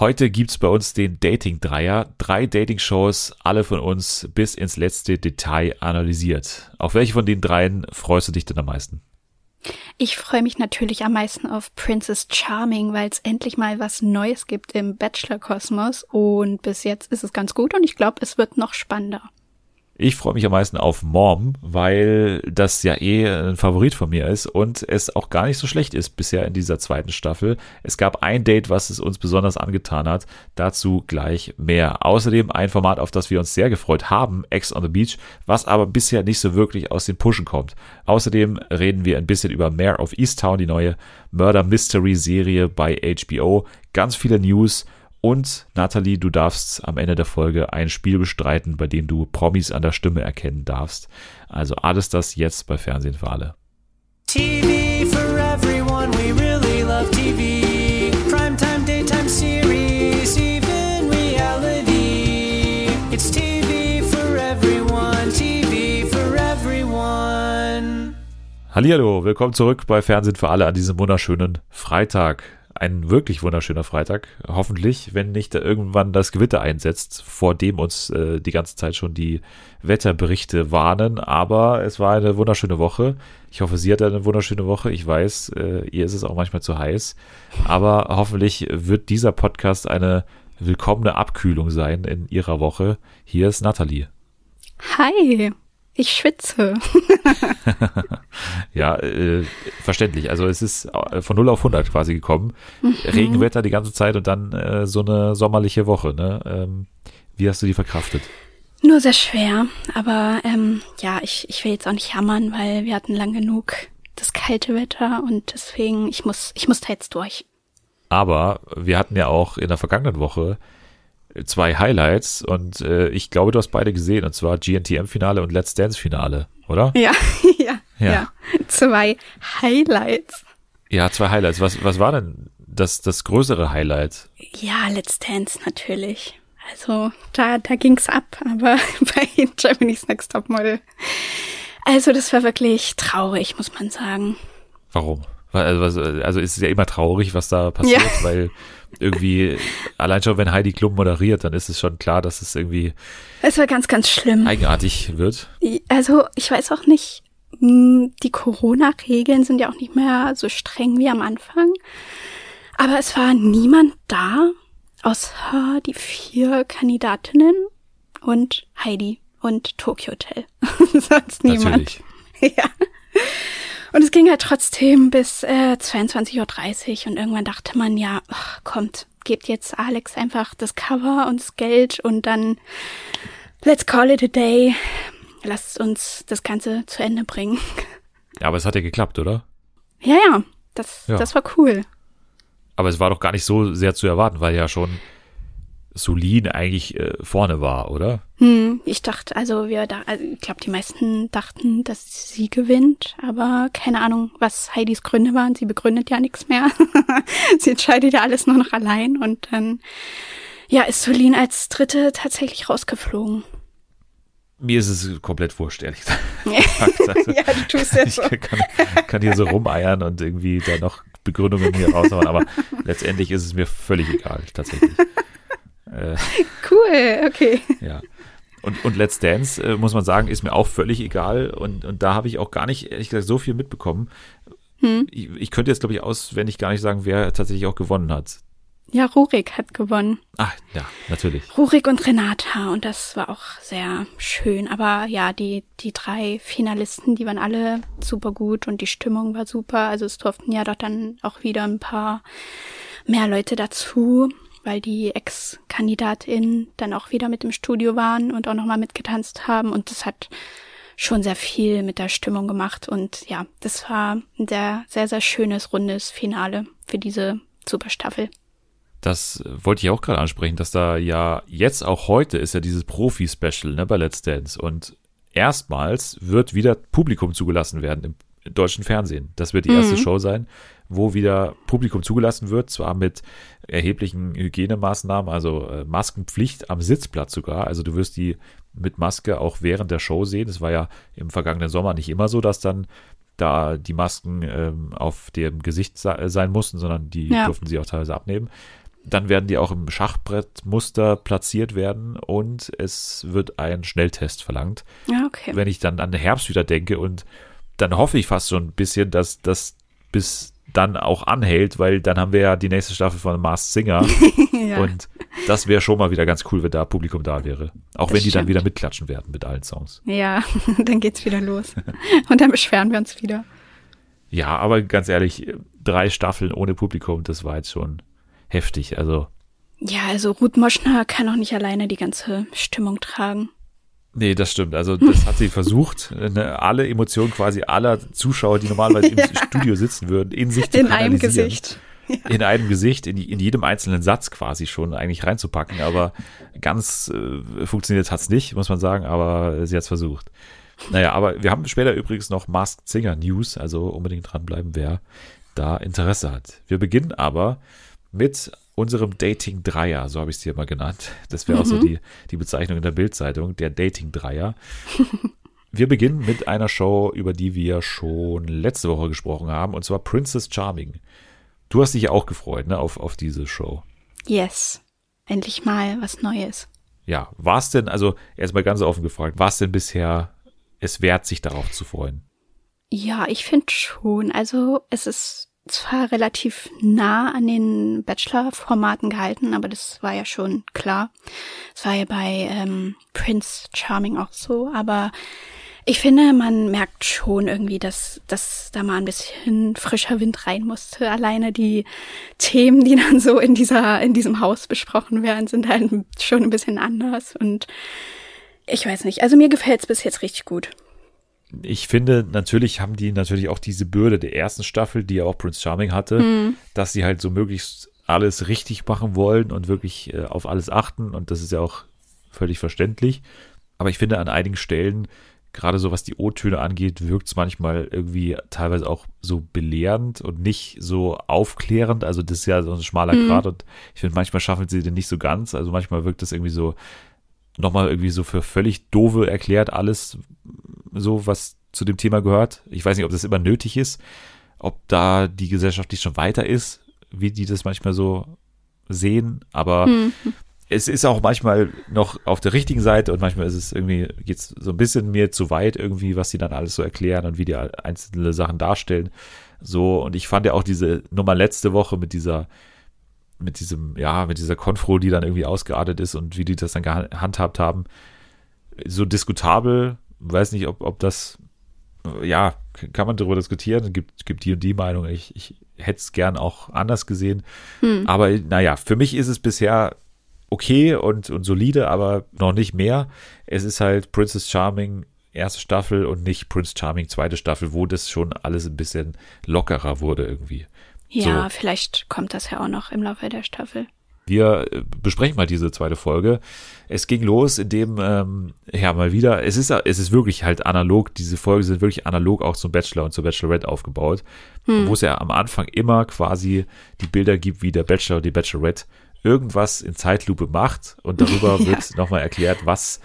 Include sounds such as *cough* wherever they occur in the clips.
Heute gibt es bei uns den Dating-Dreier. Drei Dating-Shows, alle von uns bis ins letzte Detail analysiert. Auf welche von den dreien freust du dich denn am meisten? Ich freue mich natürlich am meisten auf Princess Charming, weil es endlich mal was Neues gibt im Bachelor-Kosmos. Und bis jetzt ist es ganz gut und ich glaube, es wird noch spannender. Ich freue mich am meisten auf Mom, weil das ja eh ein Favorit von mir ist und es auch gar nicht so schlecht ist bisher in dieser zweiten Staffel. Es gab ein Date, was es uns besonders angetan hat. Dazu gleich mehr. Außerdem ein Format, auf das wir uns sehr gefreut haben, Ex on the Beach, was aber bisher nicht so wirklich aus den Pushen kommt. Außerdem reden wir ein bisschen über Mare of Easttown, die neue Murder Mystery Serie bei HBO. Ganz viele News und Nathalie, du darfst am Ende der Folge ein Spiel bestreiten, bei dem du Promis an der Stimme erkennen darfst. Also alles das jetzt bei Fernsehen für alle. TV for everyone, we really love TV. Primetime, daytime series, even reality. It's TV for everyone, TV for everyone. Hallihallo, willkommen zurück bei Fernsehen für alle an diesem wunderschönen Freitag ein wirklich wunderschöner Freitag. Hoffentlich, wenn nicht irgendwann das Gewitter einsetzt, vor dem uns äh, die ganze Zeit schon die Wetterberichte warnen. Aber es war eine wunderschöne Woche. Ich hoffe, sie hat eine wunderschöne Woche. Ich weiß, äh, ihr ist es auch manchmal zu heiß. Aber hoffentlich wird dieser Podcast eine willkommene Abkühlung sein in ihrer Woche. Hier ist Nathalie. Hi. Ich schwitze. *laughs* ja, äh, verständlich. Also es ist äh, von 0 auf 100 quasi gekommen. Mhm. Regenwetter die ganze Zeit und dann äh, so eine sommerliche Woche. Ne? Ähm, wie hast du die verkraftet? Nur sehr schwer. Aber ähm, ja, ich, ich will jetzt auch nicht jammern, weil wir hatten lang genug das kalte Wetter und deswegen, ich muss, ich muss da jetzt durch. Aber wir hatten ja auch in der vergangenen Woche zwei Highlights und äh, ich glaube, du hast beide gesehen und zwar GNTM-Finale und Let's Dance-Finale, oder? *laughs* Ja, *laughs* ja, ja, ja. Zwei Highlights. Ja, zwei Highlights. Was, was war denn das, das größere Highlight? Ja, Let's Dance natürlich. Also da, da ging's ab, aber *laughs* bei Germany's Next Top Model. Also das war wirklich traurig, muss man sagen. Warum? Also, also ist es ja immer traurig, was da passiert, ja. weil irgendwie, allein schon wenn Heidi Klum moderiert, dann ist es schon klar, dass es irgendwie. Es war ganz, ganz schlimm. Eigenartig wird. Also, ich weiß auch nicht, hm, die Corona-Regeln sind ja auch nicht mehr so streng wie am Anfang. Aber es war niemand da, außer die vier Kandidatinnen und Heidi und Tokyo Hotel. *laughs* Sonst niemand. Natürlich. *laughs* Ja. Und es ging halt trotzdem bis äh, 22.30 Uhr und irgendwann dachte man, ja, ach, kommt, gebt jetzt Alex einfach das Cover und das Geld und dann let's call it a day. Lasst uns das Ganze zu Ende bringen. Ja, aber es hat ja geklappt, oder? Ja, ja, das, ja. das war cool. Aber es war doch gar nicht so sehr zu erwarten, weil ja schon Solin eigentlich äh, vorne war, oder? Hm, ich dachte, also wir da, also ich glaube, die meisten dachten, dass sie gewinnt, aber keine Ahnung, was Heidis Gründe waren. Sie begründet ja nichts mehr. *laughs* sie entscheidet ja alles nur noch allein und dann, ja, ist Solin als Dritte tatsächlich rausgeflogen. Mir ist es komplett wurscht, ehrlich gesagt. *laughs* Ja, du tust ja so. Ich kann, kann hier so rumeiern und irgendwie da noch Begründungen hier raushauen, aber *laughs* letztendlich ist es mir völlig egal, tatsächlich. Äh, *laughs* cool, okay. Ja. Und, und Let's Dance, äh, muss man sagen, ist mir auch völlig egal. Und, und da habe ich auch gar nicht, ehrlich gesagt, so viel mitbekommen. Hm. Ich, ich, könnte jetzt, glaube ich, auswendig gar nicht sagen, wer tatsächlich auch gewonnen hat. Ja, Rurik hat gewonnen. Ach, ja, natürlich. Rurik und Renata. Und das war auch sehr schön. Aber ja, die, die drei Finalisten, die waren alle super gut und die Stimmung war super. Also es durften ja doch dann auch wieder ein paar mehr Leute dazu weil die Ex-KandidatInnen dann auch wieder mit im Studio waren und auch nochmal mitgetanzt haben und das hat schon sehr viel mit der Stimmung gemacht und ja, das war ein sehr, sehr, sehr schönes, rundes Finale für diese Superstaffel. Das wollte ich auch gerade ansprechen, dass da ja jetzt auch heute ist ja dieses Profi-Special ne, bei Let's Dance und erstmals wird wieder Publikum zugelassen werden im deutschen Fernsehen. Das wird die erste mhm. Show sein, wo wieder Publikum zugelassen wird, zwar mit erheblichen Hygienemaßnahmen, also äh, Maskenpflicht am Sitzplatz sogar. Also du wirst die mit Maske auch während der Show sehen. Es war ja im vergangenen Sommer nicht immer so, dass dann da die Masken ähm, auf dem Gesicht sein mussten, sondern die ja. durften sie auch teilweise abnehmen. Dann werden die auch im Schachbrettmuster platziert werden und es wird ein Schnelltest verlangt. Ja, okay. Wenn ich dann an den Herbst wieder denke und dann hoffe ich fast schon ein bisschen, dass das bis dann auch anhält, weil dann haben wir ja die nächste Staffel von Mars Singer *laughs* ja. und das wäre schon mal wieder ganz cool, wenn da Publikum da wäre. Auch Das wenn die dann stimmt. wieder mitklatschen werden mit allen Songs. ja, *laughs* dann geht's wieder los. *laughs* Und dann beschweren wir uns wieder. Ja, aber ganz ehrlich, drei Staffeln ohne Publikum, das war jetzt schon heftig. Also, Ja, also Ruth Moschner kann auch nicht alleine die ganze Stimmung tragen. Nee, das stimmt. Also, das hat sie *laughs* versucht, ne, alle Emotionen quasi aller Zuschauer, die normalerweise im *laughs* Studio sitzen würden, in sich zu In einem. Gesicht. in einem Gesicht, in, in jedem einzelnen Satz quasi schon eigentlich reinzupacken, aber ganz äh, funktioniert hat's nicht, muss man sagen, aber sie hat's versucht. Naja, aber wir haben später übrigens noch Masked Singer News, also unbedingt dranbleiben, wer da Interesse hat. Wir beginnen aber mit unserem Dating Dreier, so habe ich es hier mal genannt. Das wäre auch so die, die Bezeichnung in der Bildzeitung, der Dating Dreier. *laughs* Wir beginnen mit einer Show, über die wir schon letzte Woche gesprochen haben, und zwar Princess Charming. Du hast dich ja auch gefreut, ne, auf, auf diese Show. Yes. Endlich mal was Neues. Ja, war es denn, also erstmal ganz offen gefragt, war es denn bisher es wert, sich darauf zu freuen? Ja, ich finde schon. Also es ist zwar relativ nah an den Bachelor-Formaten gehalten, aber das war ja schon klar. Es war ja bei ähm, Prince Charming auch so, aber ich finde, man merkt schon irgendwie, dass, dass da mal ein bisschen frischer Wind rein musste. Alleine die Themen, die dann so in dieser, in diesem Haus besprochen werden, sind halt schon ein bisschen anders und ich weiß nicht. Also mir gefällt's bis jetzt richtig gut. Ich finde, natürlich haben die natürlich auch diese Bürde der ersten Staffel, die ja auch Prince Charming hatte, dass sie halt so möglichst alles richtig machen wollen und wirklich äh, auf alles achten und das ist ja auch völlig verständlich. Aber ich finde, an einigen Stellen, gerade so was die O-Töne angeht, wirkt es manchmal irgendwie teilweise auch so belehrend und nicht so aufklärend. Also das ist ja so ein schmaler Grad und ich finde, manchmal schaffen sie den nicht so ganz. Also manchmal wirkt das irgendwie so nochmal irgendwie so für völlig doofe erklärt alles so, was zu dem Thema gehört. Ich weiß nicht, ob das immer nötig ist, ob da die Gesellschaft nicht schon weiter ist, wie die das manchmal so sehen, aber es ist auch manchmal noch auf der richtigen Seite und manchmal ist es irgendwie, geht's so ein bisschen mir zu weit irgendwie, was die dann alles so erklären und wie die einzelne Sachen darstellen. So, und ich fand ja auch diese Nummer letzte Woche mit dieser, mit diesem, ja, mit dieser Konfro, die dann irgendwie ausgeartet ist und wie die das dann gehandhabt haben, so diskutabel. Weiß nicht, ob, ob das, ja, kann man darüber diskutieren. Gibt, gibt die und die Meinung. Ich, ich hätte es gern auch anders gesehen. Aber naja, für mich ist es bisher okay und, und solide, aber noch nicht mehr. Es ist halt Princess Charming erste Staffel und nicht Prince Charming zweite Staffel, wo das schon alles ein bisschen lockerer wurde irgendwie. Ja, So. vielleicht kommt das ja auch noch im Laufe der Staffel. Wir äh, besprechen mal diese zweite Folge. Es ging los, indem, ähm, ja, mal wieder, es ist, es ist wirklich halt analog, diese Folgen sind wirklich analog auch zum Bachelor und zur Bachelorette aufgebaut, wo es ja am Anfang immer quasi die Bilder gibt, wie der Bachelor und die Bachelorette irgendwas in Zeitlupe macht und darüber *laughs* Ja. wird nochmal erklärt, was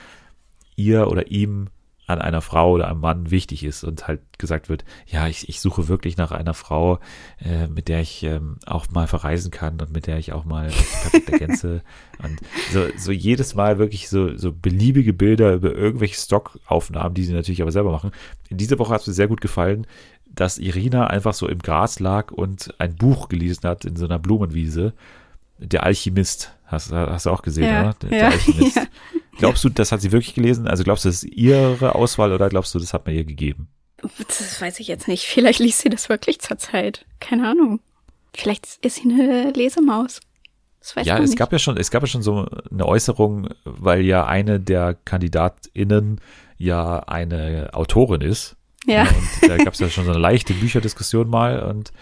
ihr oder ihm an einer Frau oder einem Mann wichtig ist und halt gesagt wird, ja, ich, ich suche wirklich nach einer Frau, äh, mit der ich ähm, auch mal verreisen kann und mit der ich auch mal perfekt ergänze. *laughs* Und so, so jedes Mal wirklich so, so beliebige Bilder über irgendwelche Stockaufnahmen, die sie natürlich aber selber machen. In dieser Woche hat es mir sehr gut gefallen, dass Irina einfach so im Gras lag und ein Buch gelesen hat in so einer Blumenwiese. Der Alchemist, hast, hast du auch gesehen, Ja, oder? Der, der ja, Alchemist. *laughs* ja. Glaubst du, das hat sie wirklich gelesen? Also glaubst du, das ist ihre Auswahl oder glaubst du, das hat man ihr gegeben? Das weiß ich jetzt nicht. Vielleicht liest sie das wirklich zur Zeit. Keine Ahnung. Vielleicht ist sie eine Lesemaus. Das weiß ja, man es nicht. gab ja schon, es gab ja schon so eine Äußerung, weil ja eine der KandidatInnen ja eine Autorin ist. ja. Und da gab es ja schon so eine leichte Bücherdiskussion mal und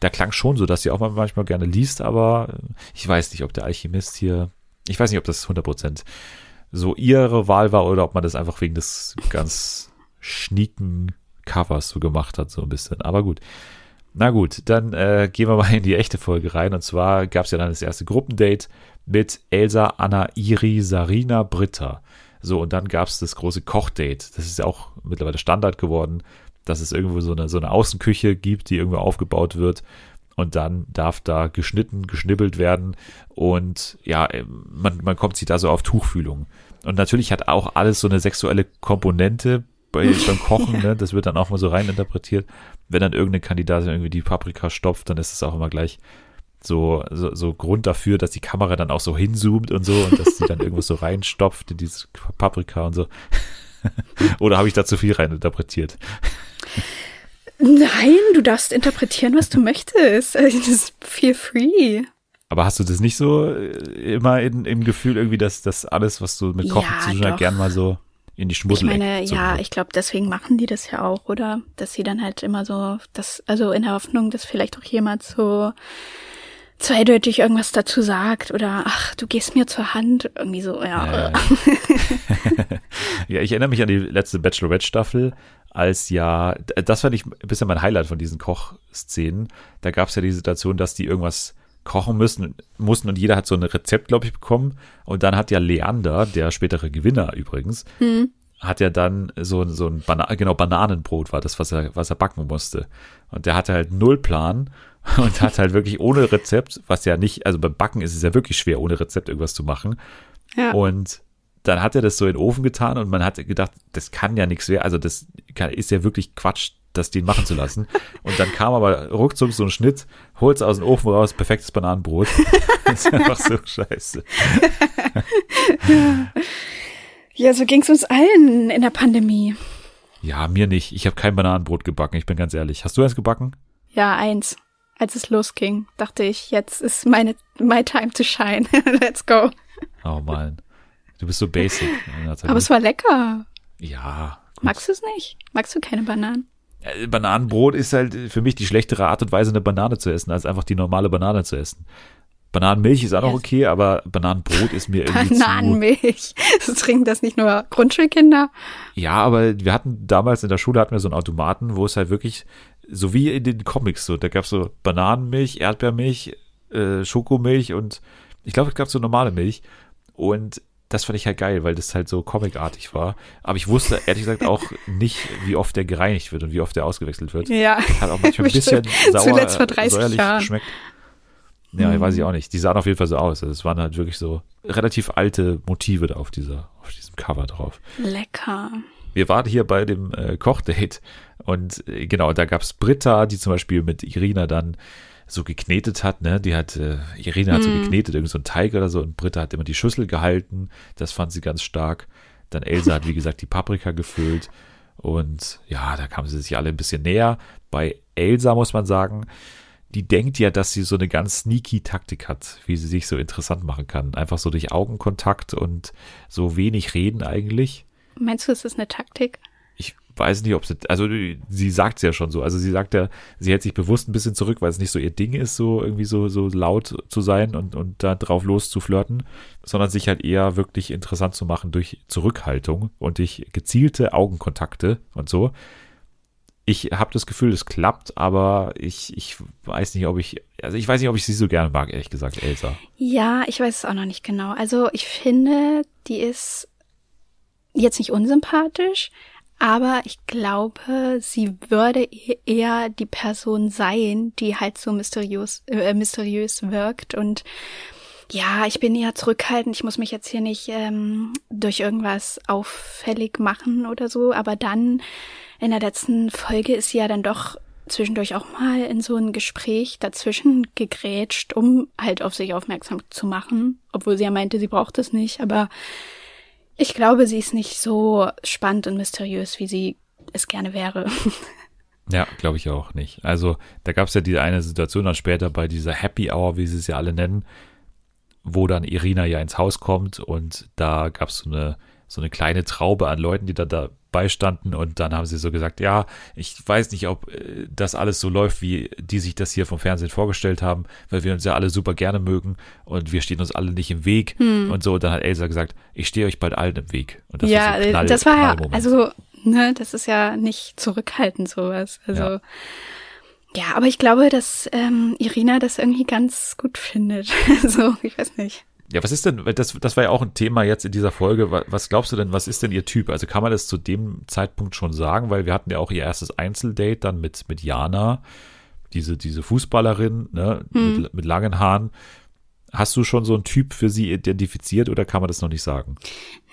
da klang schon so, dass sie auch mal manchmal gerne liest, aber ich weiß nicht, ob der Alchemist hier, ich weiß nicht, ob das 100% so ihre Wahl war oder ob man das einfach wegen des ganz schnieken Covers so gemacht hat, so ein bisschen. Aber gut. Na gut, dann äh, gehen wir mal in die echte Folge rein. Und zwar gab es ja dann das erste Gruppendate mit Elsa, Anna, Iri, Sarina, Britta. So, und dann gab es das große Kochdate. Das ist ja auch mittlerweile Standard geworden, dass es irgendwo so eine, so eine Außenküche gibt, die irgendwo aufgebaut wird. Und dann darf da geschnitten, geschnibbelt werden und ja, man, man kommt sich da so auf Tuchfühlung. Und natürlich hat auch alles so eine sexuelle Komponente bei, *laughs* beim Kochen, ne? das wird dann auch mal so rein interpretiert. Wenn dann irgendeine Kandidatin irgendwie die Paprika stopft, dann ist es auch immer gleich so, so, so Grund dafür, dass die Kamera dann auch so hinzoomt und so und dass sie dann irgendwas so reinstopft in dieses Paprika und so. *laughs* Oder habe ich da zu viel reininterpretiert? *laughs* Nein, du darfst interpretieren, was du möchtest. Also, das ist feel free. Aber hast du das nicht so äh, immer in, im Gefühl irgendwie, dass das alles, was du mit Kochen ja, zu tun hast, gern mal so in die Schmuddel Ich meine, ja, ich glaube, deswegen machen die das ja auch, oder? Dass sie dann halt immer so, das, also in der Hoffnung, dass vielleicht auch jemand so zweideutig irgendwas dazu sagt oder ach, du gehst mir zur Hand, irgendwie so, ja. Ja, ja *laughs* *laughs* ich erinnere mich an die letzte Bachelorette-Staffel, als ja, das fand ich ein bisschen mein Highlight von diesen Kochszenen. Da gab es ja die Situation, dass die irgendwas kochen müssen, mussten und jeder hat so ein Rezept, glaube ich, bekommen. Und dann hat ja Leander, der spätere Gewinner übrigens, hm. hat ja dann so, so ein Bana genau, Bananenbrot war das, was er, was er backen musste. Und der hatte halt null Plan *laughs* und hat halt wirklich ohne Rezept, was ja nicht, also beim Backen ist es ja wirklich schwer, ohne Rezept irgendwas zu machen. Ja. Und dann hat er das so in den Ofen getan und man hat gedacht, das kann ja nichts werden. Also das kann, ist ja wirklich Quatsch, das den machen zu lassen. *laughs* Und dann kam aber ruckzuck so ein Schnitt, holt's aus dem Ofen raus, perfektes Bananenbrot. *laughs* das ist einfach so scheiße. ja, so ging's uns allen in der Pandemie. Ja, mir nicht. Ich habe kein Bananenbrot gebacken, ich bin ganz ehrlich. Hast du eins gebacken? Ja, eins als es losging, dachte ich, jetzt ist meine my time to shine. *laughs* Let's go. Oh man, du bist so basic. *laughs* Aber es war lecker. Ja. Gut. Magst du es nicht? Magst du keine Bananen? Bananenbrot ist halt für mich die schlechtere Art und Weise, eine Banane zu essen, als einfach die normale Banane zu essen. Bananenmilch ist auch noch okay, aber Bananenbrot ist mir irgendwie Bananenmilch. *laughs* Zu trinken das nicht nur Grundschulkinder? Ja, aber wir hatten damals in der Schule hatten wir so einen Automaten, wo es halt wirklich so wie in den Comics so, da gab es so Bananenmilch, Erdbeermilch, äh, Schokomilch und ich glaube, es gab so normale Milch und das fand ich halt geil, weil das halt so comicartig war. Aber ich wusste ehrlich gesagt auch *laughs* nicht, wie oft der gereinigt wird und wie oft der ausgewechselt wird. Ja. Hat auch manchmal ein bisschen *laughs* sauer, Zuletzt vor 30 säuerlich Jahren. geschmeckt. Ja, mhm. weiß ich auch nicht. Die sahen auf jeden Fall so aus. Also es waren halt wirklich so relativ alte Motive da auf dieser, auf diesem Cover drauf. Lecker. Wir waren hier bei dem äh, Kochdate und äh, genau, da gab's Britta, die zum Beispiel mit Irina dann so geknetet hat, ne? Die hat, äh, Irina hat mm. so mhm. geknetet, irgendwie so ein Teig oder so, und Britta hat immer die Schüssel gehalten. Das fand sie ganz stark. Dann Elsa hat, wie gesagt, die Paprika gefüllt. Und ja, da kamen sie sich alle ein bisschen näher. Bei Elsa muss man sagen, die denkt ja, dass sie so eine ganz sneaky Taktik hat, wie sie sich so interessant machen kann. Einfach so durch Augenkontakt und so wenig reden eigentlich. Meinst du, es ist eine Taktik? Weiß nicht, ob sie, also sie sagt es ja schon so. Also sie sagt ja, sie hält sich bewusst ein bisschen zurück, weil es nicht so ihr Ding ist, so irgendwie so, so laut zu sein und, und da drauf loszuflirten, sondern sich halt eher wirklich interessant zu machen durch Zurückhaltung und durch gezielte Augenkontakte und so. Ich habe das Gefühl, es klappt, aber ich, ich weiß nicht, ob ich, also ich weiß nicht, ob ich sie so gerne mag, ehrlich gesagt, Elsa. Ja, ich weiß es auch noch nicht genau. Also ich finde, die ist jetzt nicht unsympathisch, aber ich glaube, sie würde e-, eher die Person sein, die halt so mysteriös, äh, mysteriös wirkt und ja, ich bin eher zurückhaltend. Ich muss mich jetzt hier nicht ähm, durch irgendwas auffällig machen oder so. Aber dann in der letzten Folge ist sie ja dann doch zwischendurch auch mal in so ein Gespräch dazwischen gegrätscht, um halt auf sich aufmerksam zu machen. Obwohl sie ja meinte, sie braucht es nicht. Aber ich glaube, sie ist nicht so spannend und mysteriös, wie sie es gerne wäre. *laughs* Ja, glaube ich auch nicht. Also da gab es ja die eine Situation dann später bei dieser Happy Hour, wie sie es ja alle nennen, wo dann Irina ja ins Haus kommt und da gab es so eine, so eine kleine Traube an Leuten, die da dabei standen und dann haben sie so gesagt, ja, ich weiß nicht, ob äh, das alles so läuft, wie die sich das hier vom Fernsehen vorgestellt haben, weil wir uns ja alle super gerne mögen und wir stehen uns alle nicht im Weg hm. und so. Und dann hat Elsa gesagt, ich stehe euch bald allen im Weg. Und das ja, war so Knall, das war ja, also, ne, das ist ja nicht zurückhaltend sowas. Also ja. Ja, aber ich glaube, dass ähm, Irina das irgendwie ganz gut findet. *laughs* so, ich weiß nicht. Ja, was ist denn, das, das war ja auch ein Thema jetzt in dieser Folge. Was glaubst du denn, was ist denn ihr Typ? Also kann man das zu dem Zeitpunkt schon sagen, weil wir hatten ja auch ihr erstes Einzeldate dann mit, mit Jana. diese, diese Fußballerin, ne, Hm. mit, mit langen Haaren. Hast du schon so einen Typ für sie identifiziert oder kann man das noch nicht sagen?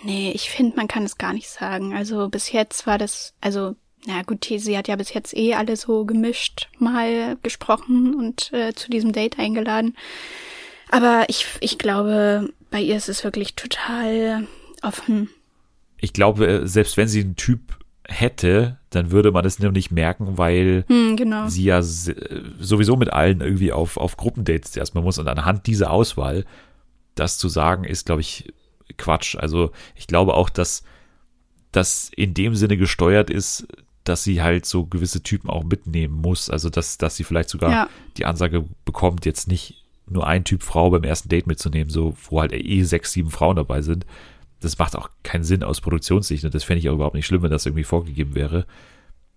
Nee, ich finde, man kann es gar nicht sagen. Also bis jetzt war das, also, na gut, sie hat ja bis jetzt eh alle so gemischt mal gesprochen und äh, zu diesem Date eingeladen. Aber ich, ich glaube, bei ihr ist es wirklich total offen. Ich glaube, äh, selbst wenn sie einen Typ hätte, dann würde man es nur nicht merken, weil Hm, genau. sie ja äh, sowieso mit allen irgendwie auf, auf Gruppendates erstmal muss und anhand dieser Auswahl das zu sagen, ist, glaube ich, Quatsch. Also ich glaube auch, dass das in dem Sinne gesteuert ist, dass sie halt so gewisse Typen auch mitnehmen muss. Also dass, dass sie vielleicht sogar Ja. die Ansage bekommt, jetzt nicht nur ein Typ Frau beim ersten Date mitzunehmen, so wo halt eh sechs, sieben Frauen dabei sind. Das macht auch keinen Sinn aus Produktionssicht und das fände ich auch überhaupt nicht schlimm, wenn das irgendwie vorgegeben wäre.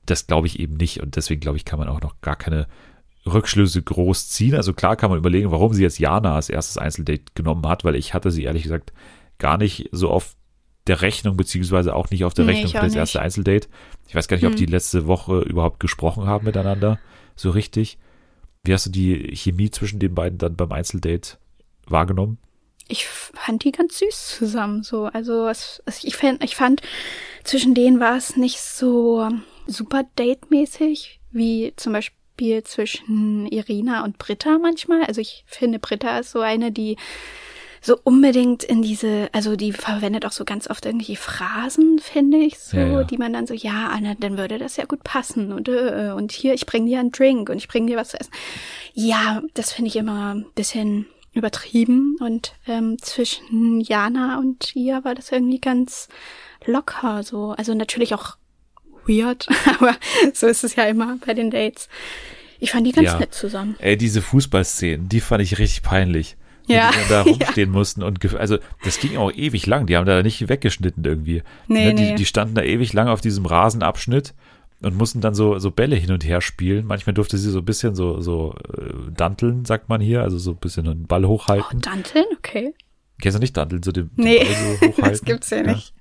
Das glaube ich eben nicht und deswegen glaube ich, kann man auch noch gar keine Rückschlüsse groß ziehen. Also klar kann man überlegen, warum sie jetzt Jana als erstes Einzeldate genommen hat, weil ich hatte sie ehrlich gesagt gar nicht so auf der Rechnung, beziehungsweise auch nicht auf der Nee, Rechnung für das nicht. erste Einzeldate. Ich weiß gar nicht, ob Hm. die letzte Woche überhaupt gesprochen haben miteinander, so richtig. Wie hast du die Chemie zwischen den beiden dann beim Einzeldate wahrgenommen? Ich fand die ganz süß zusammen, so. Also, es, es, ich, fand, ich fand, zwischen denen war es nicht so super date-mäßig, wie zum Beispiel zwischen Irina und Britta manchmal. Also, ich finde, Britta ist so eine, die so unbedingt in diese, also die verwendet auch so ganz oft irgendwelche Phrasen, finde ich, so, Ja, ja. die man dann so, ja, Anna, dann würde das ja gut passen und, äh, und hier, ich bring dir einen Drink und ich bring dir was zu essen. Ja, das finde ich immer ein bisschen übertrieben und ähm, zwischen Jana und ihr war das irgendwie ganz locker, so, also natürlich auch weird, *laughs* aber so ist es ja immer bei den Dates. Ich fand die ganz Ja. nett zusammen. Ey, diese Fußballszenen, die fand ich richtig peinlich. Ja. die da *laughs* rumstehen mussten und also das ging auch ewig lang. Die haben da nicht weggeschnitten irgendwie. Nee, ne, die, nee. die standen da ewig lang auf diesem Rasenabschnitt und mussten dann so, so Bälle hin und her spielen. Manchmal durfte sie so ein bisschen so, so äh, danteln, sagt man hier, also so ein bisschen einen Ball Oh, hochhalten. Danteln, okay. Kennst du nicht danteln, so den, Nee, den Ball so *laughs* hochhalten? das gibt's ja nicht.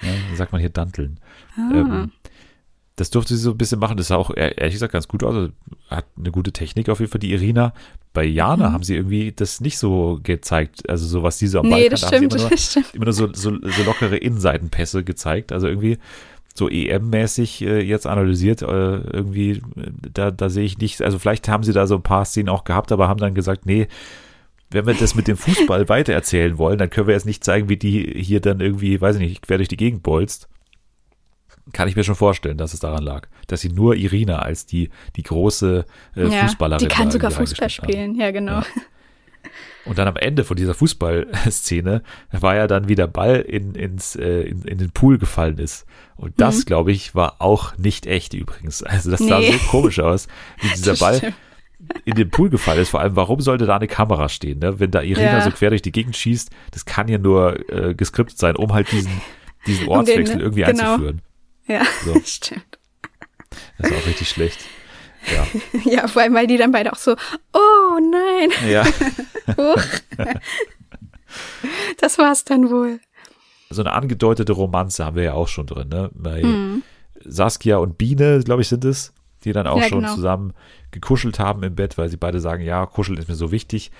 Ja, dann sagt man hier danteln. Ah. Ähm, das durfte sie so ein bisschen machen. Das sah auch ehr- ehrlich gesagt ganz gut aus. Also, Hat eine gute Technik auf jeden Fall, die Irina. Bei Jana Mhm. haben sie irgendwie das nicht so gezeigt. Also so was die so am Nee, Ball das stimmt, sie immer nur, das stimmt. immer nur so, so, so lockere Innenseitenpässe gezeigt. Also irgendwie so EM-mäßig äh, jetzt analysiert. Äh, irgendwie, äh, da, da sehe ich nicht. Also vielleicht haben sie da so ein paar Szenen auch gehabt, aber haben dann gesagt, nee, wenn wir das mit dem Fußball *laughs* weitererzählen wollen, dann können wir jetzt nicht zeigen, wie die hier dann irgendwie, weiß ich nicht, quer durch die Gegend bolzt. Kann ich mir schon vorstellen, dass es daran lag, dass sie nur Irina als die, die große äh, ja, Fußballerin die kann sogar Fußball reingeschnitten haben. spielen, ja genau. Ja. Und dann am Ende von dieser Fußballszene war ja dann, wie der Ball in, ins, äh, in, in den Pool gefallen ist. Und das, Mhm. glaube ich, war auch nicht echt übrigens. Also das sah Nee. so komisch aus, wie dieser Das Ball stimmt. in den Pool gefallen ist. Vor allem, warum sollte da eine Kamera stehen? Ne? Wenn da Irina Ja. so quer durch die Gegend schießt, das kann ja nur äh, geskriptet sein, um halt diesen, diesen Um den, Ortswechsel irgendwie genau. einzuführen. Ja, So. *laughs* stimmt. Das ist auch richtig schlecht. Ja. *laughs* Ja, vor allem, weil die dann beide auch so, oh nein, ja. *laughs* huch. das war's dann wohl. So eine angedeutete Romanze haben wir ja auch schon drin, ne? Bei Hm. Saskia und Biene, glaube ich, sind es, die dann auch Ja, schon genau. zusammen gekuschelt haben im Bett, weil sie beide sagen, ja, kuscheln ist mir so wichtig.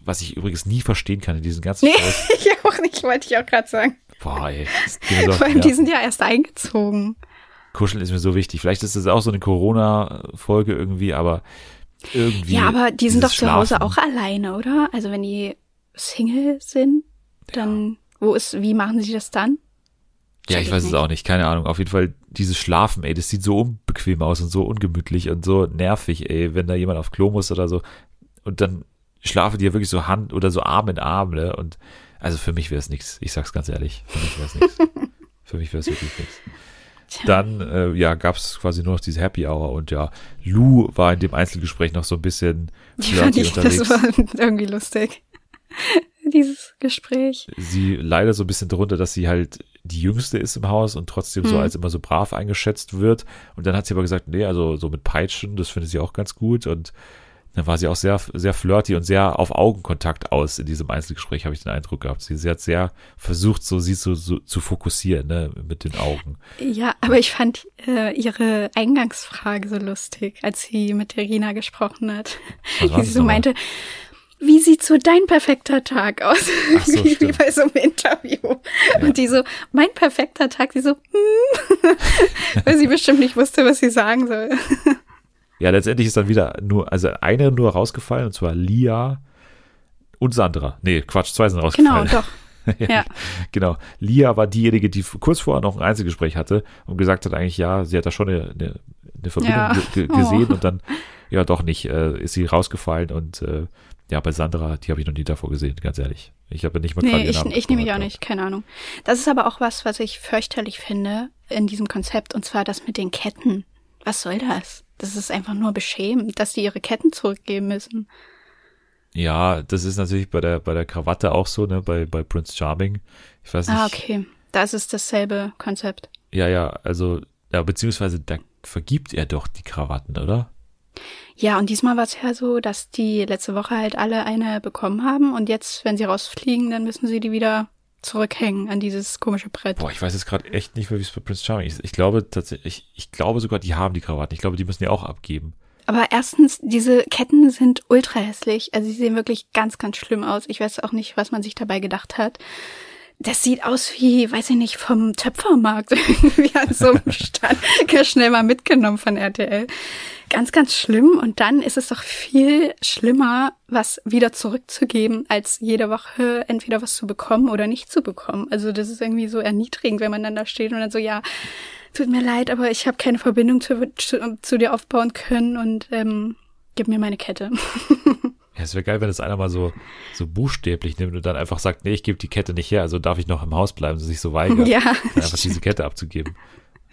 Was ich übrigens nie verstehen kann in diesen ganzen Nee, ich auch nicht, wollte ich auch gerade sagen. Boah, ey. *laughs* so Vor allem, den die sind ja erst eingezogen. Kuscheln ist mir so wichtig. Vielleicht ist das auch so eine Corona-Folge irgendwie, aber irgendwie. Ja, aber die sind doch zu Hause Schlafen. auch alleine, oder? Also wenn die Single sind, dann, wo ist, wie machen sie das dann? Ja, ich weiß es auch nicht, keine Ahnung. Auf jeden Fall dieses Schlafen, ey, das sieht so unbequem aus und so ungemütlich und so nervig, ey, wenn da jemand auf Klo muss oder so. Und dann schlafen die ja wirklich so Hand oder so Arm in Arm, ne? Und also für mich wäre es nichts. Ich sag's ganz ehrlich. Für mich wäre es nichts. *laughs* Für mich wäre es wirklich nichts. Tja. Dann, äh, ja, gab's quasi nur noch diese Happy Hour und ja, Lou war in dem Einzelgespräch noch so ein bisschen *laughs* fand flirty ich, das unterwegs. war irgendwie lustig. *laughs* Dieses Gespräch. sie leider so ein bisschen darunter, dass sie halt die Jüngste ist im Haus und trotzdem so Hm. als immer so brav eingeschätzt wird. Und dann hat sie aber gesagt, nee, also so mit Peitschen, das findet sie auch ganz gut. Und Da war sie auch sehr, sehr flirty und sehr auf Augenkontakt aus in diesem Einzelgespräch, habe ich den Eindruck gehabt. Sie, sie hat sehr versucht, so sie so, so zu fokussieren, ne, mit den Augen. Ja, aber ich fand äh, ihre Eingangsfrage so lustig, als sie mit der Rina gesprochen hat. Wie *laughs* sie so meinte, wie sieht so dein perfekter Tag aus? So, *laughs* wie, wie bei so einem Interview. Ja. Und die so, mein perfekter Tag, sie so, hm. *laughs* weil sie bestimmt nicht wusste, was sie sagen soll. Ja, letztendlich ist dann wieder nur, also eine nur rausgefallen, und zwar Lia und Sandra. Nee, Quatsch, zwei sind Genau, rausgefallen. doch. *laughs* Ja. Genau. Lia war diejenige, die kurz vorher noch ein Einzelgespräch hatte und gesagt hat eigentlich, ja, sie hat da schon eine, eine, eine Verbindung Ja. ge ge Oh. gesehen und dann, ja, doch nicht, äh, ist sie rausgefallen und äh, ja, bei Sandra, die habe ich noch nie davor gesehen, ganz ehrlich. Ich habe nicht mal Nee, ich, Namen ich nehme mich auch nicht, keine Ahnung. Das ist aber auch was, was ich fürchterlich finde in diesem Konzept, und zwar das mit den Ketten. Was soll das? Das ist einfach nur beschämend, dass die ihre Ketten zurückgeben müssen. Ja, das ist natürlich bei der, bei der Krawatte auch so, ne, bei, bei Prince Charming. Ich weiß nicht. Ah, okay. Da ist es dasselbe Konzept. Ja, ja, also, ja, beziehungsweise da vergibt er doch die Krawatten, oder? Ja, und diesmal war es ja so, dass die letzte Woche halt alle eine bekommen haben und jetzt, wenn sie rausfliegen, dann müssen sie die wieder zurückhängen an dieses komische Brett. Boah, ich weiß jetzt gerade echt nicht mehr, wie es bei Prince Charming ist. Ich glaube tatsächlich, ich, ich glaube sogar, die haben die Krawatten. Ich glaube, die müssen die auch abgeben. Aber erstens, diese Ketten sind ultra hässlich. Also sie sehen wirklich ganz, ganz schlimm aus. Ich weiß auch nicht, was man sich dabei gedacht hat. Das sieht aus wie, weiß ich nicht, vom Töpfermarkt *laughs* irgendwie an so einem *laughs* Stand. Schnell mal mitgenommen von RTL. Ganz, ganz schlimm. Und dann ist es doch viel schlimmer, was wieder zurückzugeben, als jede Woche entweder was zu bekommen oder nicht zu bekommen. Also das ist irgendwie so erniedrigend, wenn man dann da steht und dann so, ja, tut mir leid, aber ich habe keine Verbindung zu, zu, zu dir aufbauen können und ähm, gib mir meine Kette. *laughs* Ja, es wäre geil, wenn das einer mal so, so buchstäblich nimmt und dann einfach sagt, nee, ich gebe die Kette nicht her, also darf ich noch im Haus bleiben, sich so weigert, Ja, einfach diese Kette abzugeben. *laughs*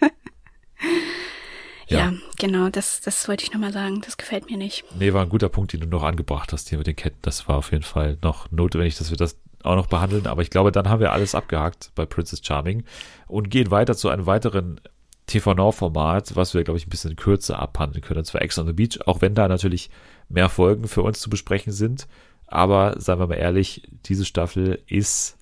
ja. Ja. genau, das, das wollte ich nochmal sagen. Das gefällt mir nicht. Nee, war ein guter Punkt, den du noch angebracht hast hier mit den Ketten. Das war auf jeden Fall noch notwendig, dass wir das auch noch behandeln. Aber ich glaube, dann haben wir alles abgehakt bei Princess Charming und gehen weiter zu einem weiteren TV-Now-Format, was wir, glaube ich, ein bisschen kürzer abhandeln können. Und zwar Ex on the Beach, auch wenn da natürlich mehr Folgen für uns zu besprechen sind. Aber seien wir mal ehrlich, diese Staffel ist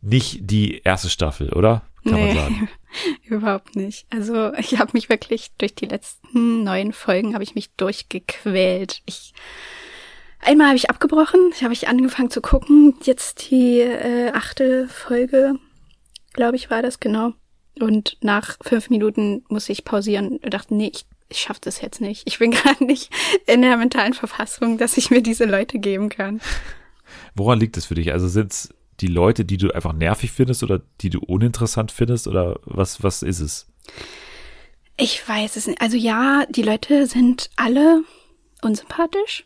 nicht die erste Staffel, oder? Kann man sagen. *laughs* Überhaupt nicht. Also ich habe mich wirklich durch die letzten neun Folgen habe ich mich durchgequält. Ich einmal habe ich abgebrochen, ich habe ich angefangen zu gucken. Jetzt die äh, achte Folge, glaube ich, war das genau. Und nach fünf Minuten musste ich pausieren und dachte, nee, ich, ich schaffe das jetzt nicht. Ich bin *laughs* gerade nicht in der mentalen Verfassung, dass ich mir diese Leute geben kann. Woran liegt es für dich? Also sind es die Leute, die du einfach nervig findest oder die du uninteressant findest oder was, was ist es? Ich weiß es nicht. Also ja, die Leute sind alle unsympathisch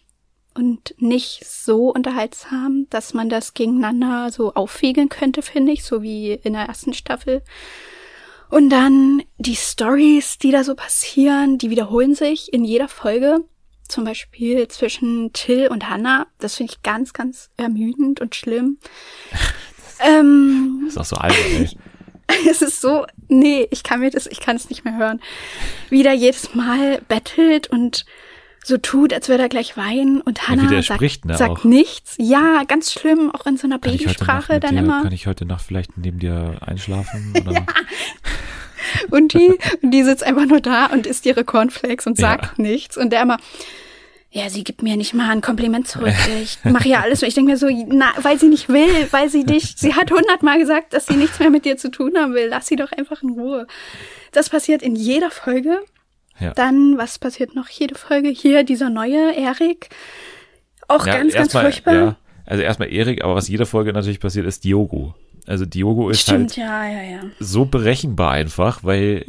und nicht so unterhaltsam, dass man das gegeneinander so aufwiegeln könnte, finde ich, so wie in der ersten Staffel. Und dann die Stories, die da so passieren, die wiederholen sich in jeder Folge. Zum Beispiel zwischen Till und Hannah. Das finde ich ganz, ganz ermüdend und schlimm. *laughs* ähm, ist auch so albern, *laughs* es ist so, nee, ich kann mir das, ich kann es nicht mehr hören. Wie der jedes Mal bettelt und so tut, als würde er gleich weinen und Hannah der sagt, ne, sagt nichts. Ja, ganz schlimm, auch in so einer Kann Babysprache dann dir, immer. Kann ich heute Nacht vielleicht neben dir einschlafen? *laughs* Oder? Und die, die sitzt einfach nur da und isst ihre Cornflakes und sagt nichts. Und der immer, ja, sie gibt mir nicht mal ein Kompliment zurück. Ich mache ja alles. Ich denke mir so, na, weil sie nicht will, weil sie dich, sie hat hundertmal gesagt, dass sie nichts mehr mit dir zu tun haben will. Lass sie doch einfach in Ruhe. Das passiert in jeder Folge. Ja. Dann, was passiert noch jede Folge? Hier, dieser neue Erik. Auch Ja, ganz, ganz erstmal, furchtbar. Ja, also erstmal Erik, aber was jede Folge natürlich passiert, ist Diogo. Also Diogo ist Stimmt, halt ja, ja, ja. so berechenbar einfach, weil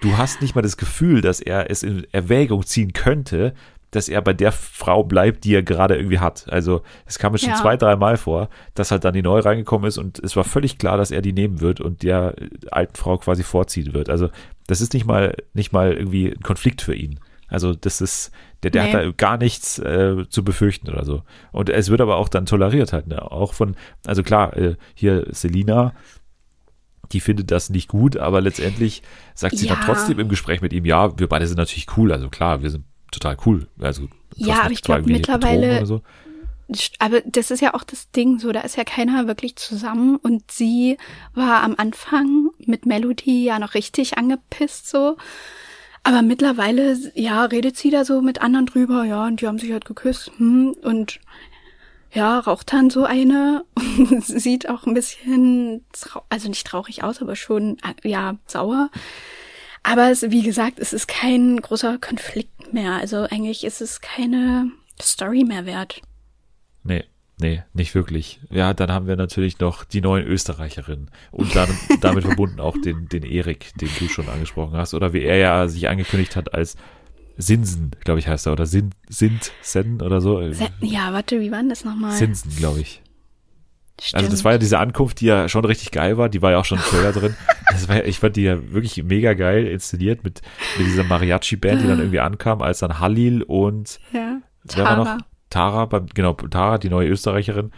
du hast nicht mal das Gefühl, dass er es in Erwägung ziehen könnte, dass er bei der Frau bleibt, die er gerade irgendwie hat. Also es kam mir schon Ja. zwei, drei Mal vor, dass halt dann die neu reingekommen ist und es war völlig klar, dass er die nehmen wird und der alten Frau quasi vorziehen wird. Also das ist nicht mal nicht mal irgendwie ein Konflikt für ihn. Also das ist, der, der Nee. hat da gar nichts äh, zu befürchten oder so. Und es wird aber auch dann toleriert halt, ne? Auch von, also klar, äh, hier Selina, die findet das nicht gut, aber letztendlich sagt sie Ja. dann trotzdem im Gespräch mit ihm, ja, wir beide sind natürlich cool, also klar, wir sind total cool. Also ja, aber ich glaube mittlerweile. So. Aber das ist ja auch das Ding, so da ist ja keiner wirklich zusammen und sie war am Anfang mit Melody ja noch richtig angepisst so. Aber mittlerweile, ja, redet sie da so mit anderen drüber, ja, und die haben sich halt geküsst, hm, und ja, raucht dann so eine *laughs* und sieht auch ein bisschen, also nicht traurig aus, aber schon, äh, ja, sauer. Aber es, wie gesagt, es ist kein großer Konflikt mehr. Also eigentlich ist es keine Story mehr wert. Nee, nee, nicht wirklich. Ja, dann haben wir natürlich noch die neuen Österreicherinnen und dann *laughs* damit verbunden auch den, den Erik, den du schon angesprochen hast, oder wie er ja sich angekündigt hat als Sinsen, glaube ich, heißt er, oder Sin, Sint, Sen oder so. Ja, warte, wie war denn das nochmal? Sinsen, glaube ich. Stimmt. Also das war ja diese Ankunft, die ja schon richtig geil war, die war ja auch schon im Trailer drin. *laughs* Das war, ich fand die ja wirklich mega geil inszeniert mit, mit dieser Mariachi-Band, die dann irgendwie ankam, als dann Halil und ja, Tara. Tara, beim, genau, Tara, die neue Österreicherin,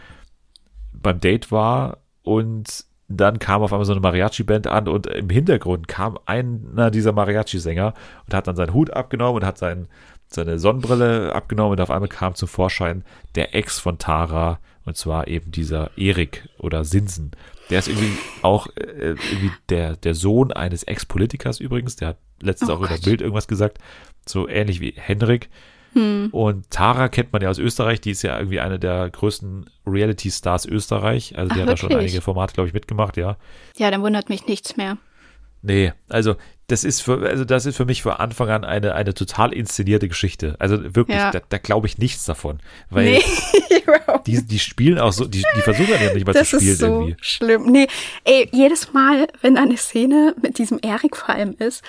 beim Date war und dann kam auf einmal so eine Mariachi-Band an und im Hintergrund kam einer dieser Mariachi-Sänger und hat dann seinen Hut abgenommen und hat sein, seine Sonnenbrille abgenommen und auf einmal kam zum Vorschein der Ex von Tara und zwar eben dieser Erik oder Sinsen. Der ist irgendwie auch äh, irgendwie der, der Sohn eines Ex-Politikers übrigens. Der hat letztens oh auch Gott. in der Bild irgendwas gesagt. So ähnlich wie Henrik. Hm. Und Tara kennt man ja aus Österreich. Die ist ja irgendwie eine der größten Reality-Stars Österreich. Also die Ach, hat da schon einige Formate, glaube ich, mitgemacht, ja. Ja, dann wundert mich nichts mehr. Nee, also das ist für, also das ist für mich von Anfang an eine, eine total inszenierte Geschichte. Also wirklich, ja. da, da glaube ich nichts davon. Weil nee, *laughs* die, die spielen auch so, die, die versuchen ja nicht mal das zu spielen ist so irgendwie. Schlimm. Nee, ey, jedes Mal, wenn eine Szene mit diesem Erik vor allem ist,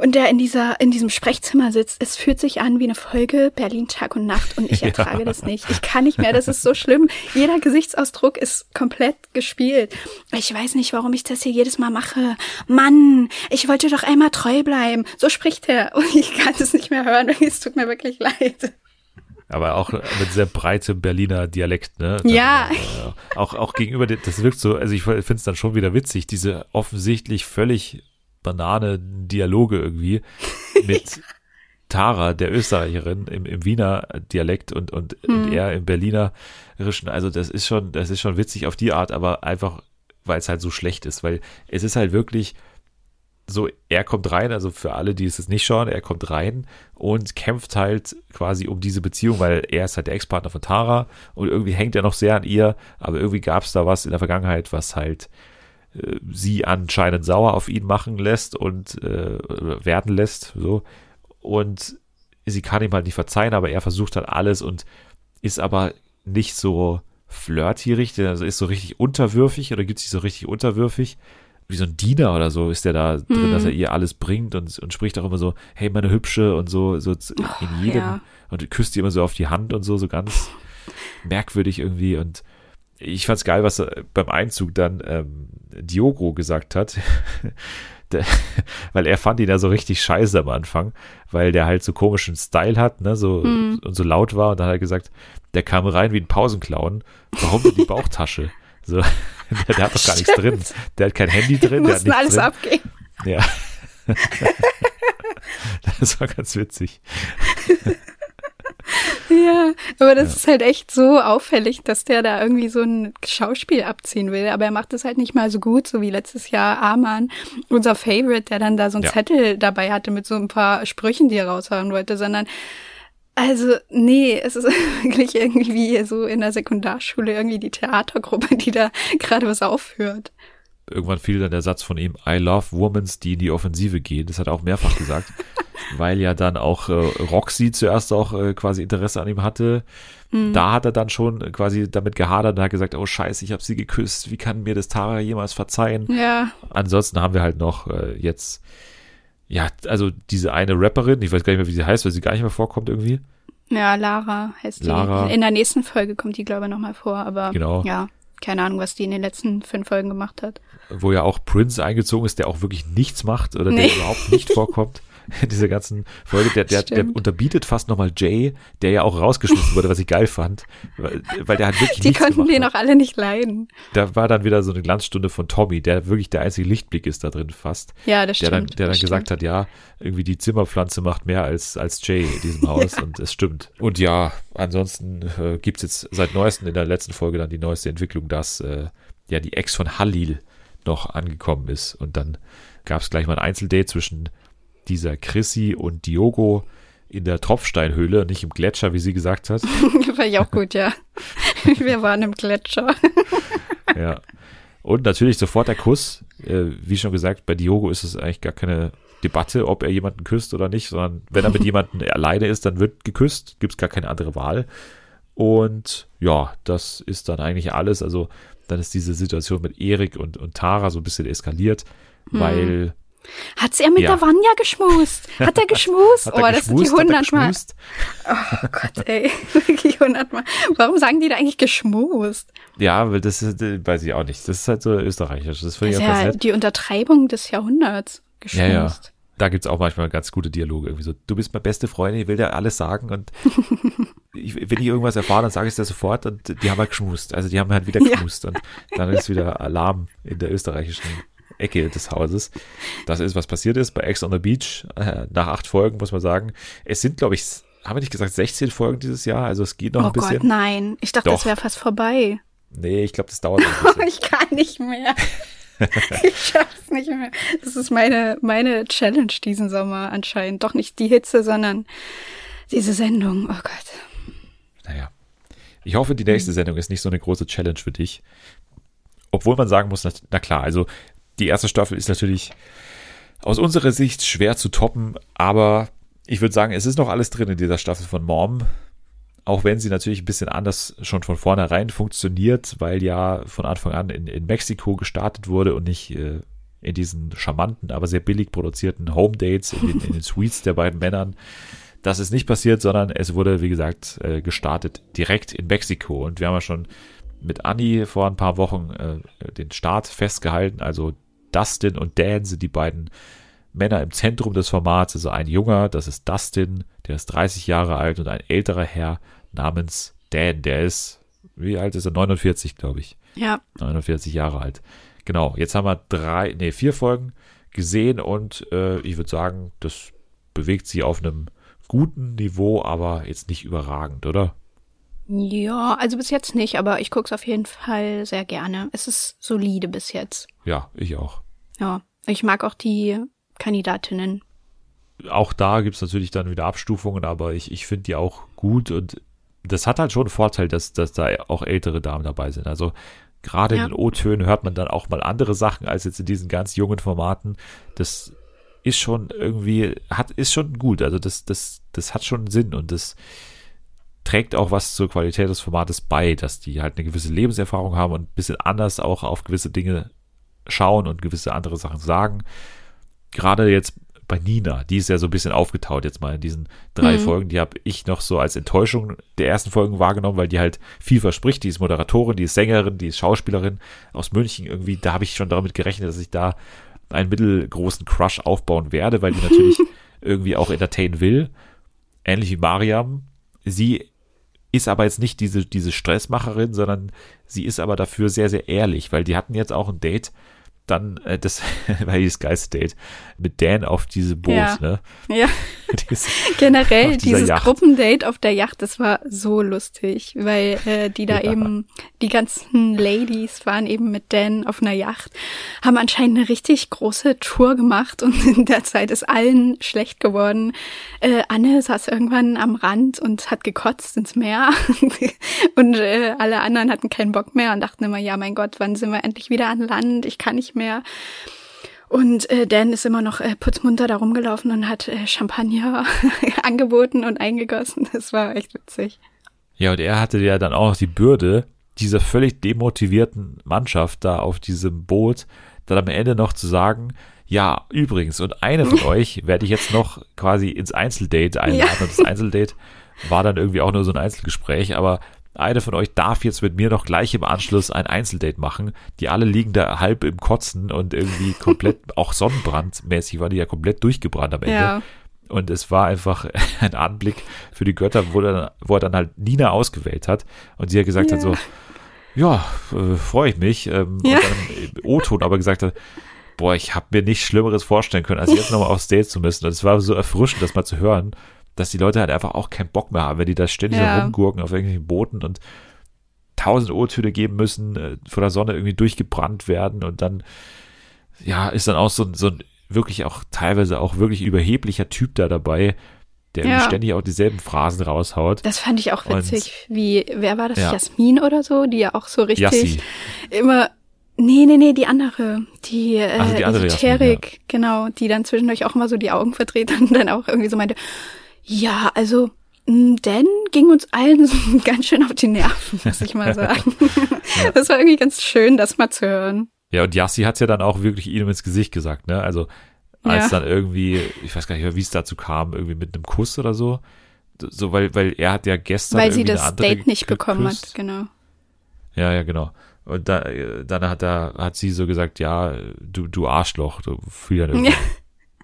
und der in dieser, in diesem Sprechzimmer sitzt. Es fühlt sich an wie eine Folge Berlin Tag und Nacht und ich *laughs* ertrage ja. das nicht. Ich kann nicht mehr, das ist so schlimm. Jeder Gesichtsausdruck ist komplett gespielt. Ich weiß nicht, warum ich das hier jedes Mal mache. Mann, ich wollte doch einmal treu bleiben. So spricht er *laughs* und ich kann es nicht mehr hören. *laughs* Es tut mir wirklich leid. Aber auch mit sehr breitem Berliner Dialekt, ne? Dann, ja. Äh, auch, auch gegenüber, das wirkt so, also ich finde es dann schon wieder witzig, diese offensichtlich völlig Banane-Dialoge irgendwie *laughs* mit Tara, der Österreicherin, im, im Wiener Dialekt und, und, hm. und er im Berlinerischen. Also das ist schon, das ist schon witzig auf die Art, aber einfach, weil es halt so schlecht ist, weil es ist halt wirklich so, er kommt rein, also für alle, die es nicht schauen, er kommt rein und kämpft halt quasi um diese Beziehung, weil er ist halt der Ex-Partner von Tara und irgendwie hängt er noch sehr an ihr, aber irgendwie gab es da was in der Vergangenheit, was halt äh, sie anscheinend sauer auf ihn machen lässt und äh, werden lässt, so. Und sie kann ihm halt nicht verzeihen, aber er versucht halt alles und ist aber nicht so flirty richtig, also ist so richtig unterwürfig oder gibt sich so richtig unterwürfig. Wie so ein Diener oder so ist der da hm. drin, dass er ihr alles bringt und, und spricht auch immer so, hey, meine Hübsche und so, so in jedem ja. und küsst ihr immer so auf die Hand und so, so ganz *laughs* merkwürdig irgendwie und ich fand's geil, was beim Einzug dann ähm, Diogo gesagt hat. *laughs* der, *laughs* weil er fand ihn ja so richtig scheiße am Anfang, weil der halt so komischen Style hat, ne, so mm. und so laut war und dann hat er gesagt, der kam rein wie ein Pausenclown. Warum denn die Bauchtasche? *laughs* So, der, der hat doch gar nichts drin. Der hat kein Handy drin, der hat nichts alles drin. abgeben. Ja. das war ganz witzig. Ja, aber das ja. ist halt echt so auffällig, dass der da irgendwie so ein Schauspiel abziehen will. Aber er macht es halt nicht mal so gut, so wie letztes Jahr Arman, unser Favorite, der dann da so ein ja. Zettel dabei hatte mit so ein paar Sprüchen, die er raushauen wollte, sondern also, nee, es ist *laughs* wirklich irgendwie wie so in der Sekundarschule irgendwie die Theatergruppe, die da gerade was aufführt irgendwann fiel dann der Satz von ihm, I love Womans, die in die Offensive gehen. Das hat er auch mehrfach gesagt, *laughs* weil ja dann auch äh, Roxy zuerst auch äh, quasi Interesse an ihm hatte. Mhm. Da hat er dann schon quasi damit gehadert und hat gesagt, oh scheiße, ich habe sie geküsst. Wie kann mir das Tara jemals verzeihen? Ja. Ansonsten haben wir halt noch äh, jetzt, ja, also diese eine Rapperin, ich weiß gar nicht mehr, wie sie heißt, weil sie gar nicht mehr vorkommt irgendwie. Ja, Lara heißt Lara. die. In der nächsten Folge kommt die, glaube ich, nochmal vor, aber genau. ja keine Ahnung, was die in den letzten fünf Folgen gemacht hat. Wo ja auch Prince eingezogen ist, der auch wirklich nichts macht oder nee. der überhaupt nicht *laughs* vorkommt. *laughs* in dieser ganzen Folge. Der, der, der unterbietet fast nochmal Jay, der ja auch rausgeschmissen wurde, was ich geil fand, weil, weil der halt wirklich Die konnten den auch alle nicht leiden. Da war dann wieder so eine Glanzstunde von Tommy, der wirklich der einzige Lichtblick ist da drin fast. Ja, das der stimmt. Dann, der dann gesagt stimmt. hat, ja, irgendwie die Zimmerpflanze macht mehr als, als Jay in diesem *laughs* Haus ja. und es stimmt. Und ja, ansonsten äh, gibt's jetzt seit neuestem in der letzten Folge dann die neueste Entwicklung, dass äh, ja die Ex von Halil noch angekommen ist und dann gab es gleich mal ein Einzeldate zwischen dieser Chrissy und Diogo in der Tropfsteinhöhle, nicht im Gletscher, wie sie gesagt hat. *laughs* War ich auch gut, ja. *laughs* Wir waren im Gletscher. ja. Und natürlich sofort der Kuss. Äh, wie schon gesagt, bei Diogo ist es eigentlich gar keine Debatte, ob er jemanden küsst oder nicht, sondern wenn er mit *laughs* jemandem alleine ist, dann wird geküsst, gibt es gar keine andere Wahl. Und ja, das ist dann eigentlich alles. Also dann ist diese Situation mit Erik und, und Tara so ein bisschen eskaliert, hm. weil. Hat's er mit ja. der Vanya geschmust? Hat er *laughs* geschmust? Hat er oh, das sind die hundertmal. Oh Gott, ey. *laughs* Wirklich hundertmal. Warum sagen die da eigentlich geschmust? Ja, weil das ist, weiß ich auch nicht. Das ist halt so österreichisch. Das finde ich auch ja nett. die Untertreibung des Jahrhunderts. Geschmust. Ja, ja. Da gibt's auch manchmal ganz gute Dialoge. Irgendwie so, du bist meine beste Freundin, ich will dir alles sagen und *laughs* ich, wenn ich irgendwas erfahre, dann sage ich es dir sofort und die haben halt geschmust. Also die haben halt wieder geschmust ja. und dann ist wieder Alarm in der österreichischen Ecke des Hauses. Das ist, was passiert ist bei Ex on the Beach. Äh, nach acht Folgen muss man sagen. Es sind, glaube ich, haben wir nicht gesagt, 16 Folgen dieses Jahr? Also es geht noch oh ein bisschen. Gott, nein. Ich dachte, Doch. das wäre fast vorbei. Nee, ich glaube, das dauert ein bisschen. *laughs* ich kann nicht mehr. *laughs* ich schaff's nicht mehr. Das ist meine, meine Challenge diesen Sommer anscheinend. Doch nicht die Hitze, sondern diese Sendung. Oh Gott. Naja. Ich hoffe, die nächste Sendung ist nicht so eine große Challenge für dich. Obwohl man sagen muss, na, na klar, also die erste Staffel ist natürlich aus unserer Sicht schwer zu toppen, aber ich würde sagen, es ist noch alles drin in dieser Staffel von Mom. Auch wenn sie natürlich ein bisschen anders schon von vornherein funktioniert, weil ja von Anfang an in, in Mexiko gestartet wurde und nicht äh, in diesen charmanten, aber sehr billig produzierten Home Dates in den, in den *laughs* Suites der beiden Männern. Das ist nicht passiert, sondern es wurde, wie gesagt, äh, gestartet direkt in Mexiko. Und wir haben ja schon mit Annie vor ein paar Wochen äh, den Start festgehalten. Also Dustin und Dan sind die beiden Männer im Zentrum des Formats. Also ein Junger, das ist Dustin, der ist 30 Jahre alt und ein älterer Herr namens Dan, der ist, wie alt ist er? 49, glaube ich. Ja. 49 Jahre alt. Genau, jetzt haben wir drei, nee, vier Folgen gesehen und äh, ich würde sagen, das bewegt sich auf einem guten Niveau, aber jetzt nicht überragend, oder? Ja, also bis jetzt nicht, aber ich gucke es auf jeden Fall sehr gerne. Es ist solide bis jetzt. Ja, ich auch. Ja, ich mag auch die Kandidatinnen. Auch da gibt's natürlich dann wieder Abstufungen, aber ich, ich finde die auch gut und das hat halt schon einen Vorteil, dass, dass da auch ältere Damen dabei sind. Also gerade Ja. in den O-Tönen hört man dann auch mal andere Sachen als jetzt in diesen ganz jungen Formaten. Das ist schon irgendwie, hat, ist schon gut. Also das, das, das hat schon Sinn und das trägt auch was zur Qualität des Formates bei, dass die halt eine gewisse Lebenserfahrung haben und ein bisschen anders auch auf gewisse Dinge schauen und gewisse andere Sachen sagen. Gerade jetzt bei Nina, die ist ja so ein bisschen aufgetaut jetzt mal in diesen drei Mhm. Folgen. Die habe ich noch so als Enttäuschung der ersten Folgen wahrgenommen, weil die halt viel verspricht. Die ist Moderatorin, die ist Sängerin, die ist Schauspielerin aus München irgendwie. Da habe ich schon damit gerechnet, dass ich da einen mittelgroßen Crush aufbauen werde, weil die natürlich *laughs* irgendwie auch entertainen will. Ähnlich wie Mariam. Sie ist aber jetzt nicht diese, diese Stressmacherin, sondern sie ist aber dafür sehr, sehr ehrlich, weil die hatten jetzt auch ein Date, dann, äh, das *laughs* war das geilste Date, mit Dan auf diesem Boot, Ja. ne? Ja, *laughs* Dieses- *laughs* generell dieses Yacht. Gruppendate auf der Yacht, das war so lustig, weil äh, die da Ja. eben, die ganzen Ladies waren eben mit Dan auf einer Yacht, haben anscheinend eine richtig große Tour gemacht und *laughs* in der Zeit ist allen schlecht geworden. Äh, Anne saß irgendwann am Rand und hat gekotzt ins Meer und äh, alle anderen hatten keinen Bock mehr und dachten immer, ja mein Gott, wann sind wir endlich wieder an Land? Ich kann nicht mehr. Und äh, Dan ist immer noch äh, putzmunter da rumgelaufen und hat äh, Champagner *laughs* angeboten und eingegossen. Das war echt witzig. Ja, und er hatte ja dann auch noch die Bürde, dieser völlig demotivierten Mannschaft da auf diesem Boot, dann am Ende noch zu sagen, ja, übrigens, und eine von *laughs* euch werde ich jetzt noch quasi ins Einzeldate einladen. Ja. Und das Einzeldate war dann irgendwie auch nur so ein Einzelgespräch, aber eine von euch darf jetzt mit mir noch gleich im Anschluss ein Einzeldate machen. Die alle liegen da halb im Kotzen und irgendwie *laughs* komplett, auch sonnenbrandmäßig waren die ja komplett durchgebrannt am Ende. Ja. Und es war einfach *laughs* ein Anblick für die Götter, wo, dann, wo er dann halt Nina ausgewählt hat. Und sie hat gesagt Ja. hat so, ja, äh, freue ich mich. Ähm, Ja. Und dann im O-Ton aber gesagt hat, boah, ich habe mir nichts Schlimmeres vorstellen können, als jetzt nochmal aufs Date zu müssen. Und es war so erfrischend, das mal zu hören, dass die Leute halt einfach auch keinen Bock mehr haben, wenn die da ständig Ja. rumgurken auf irgendwelchen Booten und tausend O-Töne geben müssen, äh, vor der Sonne irgendwie durchgebrannt werden und dann, ja, ist dann auch so, ein- so ein wirklich auch teilweise auch wirklich überheblicher Typ da dabei, der Ja. ständig auch dieselben Phrasen raushaut. Das fand ich auch Und- witzig. Wie, wer war das? Ja. Jasmin oder so, die ja auch so richtig Yassi. immer. Nee, nee, nee, die andere. Die, äh, Ach, die andere Jasmin, Esoterik, genau, die dann zwischendurch auch immer so die Augen verdreht *laughs* und dann auch irgendwie so meinte, ja, also, mh, Dan ging uns allen so *laughs* ganz schön auf die Nerven, muss ich mal *laughs* sagen. Das war irgendwie ganz schön, das mal zu hören. Ja, und Yassi hat's ja dann auch wirklich ihm ins Gesicht gesagt, ne? Also, als Ja. dann irgendwie, ich weiß gar nicht mehr, wie es dazu kam, irgendwie mit einem Kuss oder so. So, weil, weil er hat ja gestern Weil sie das Date nicht bekommen hat, genau. Ja, ja, genau. Und da, äh, dann hat er, hat sie so gesagt, ja, du, du Arschloch, du irgendwie Ja.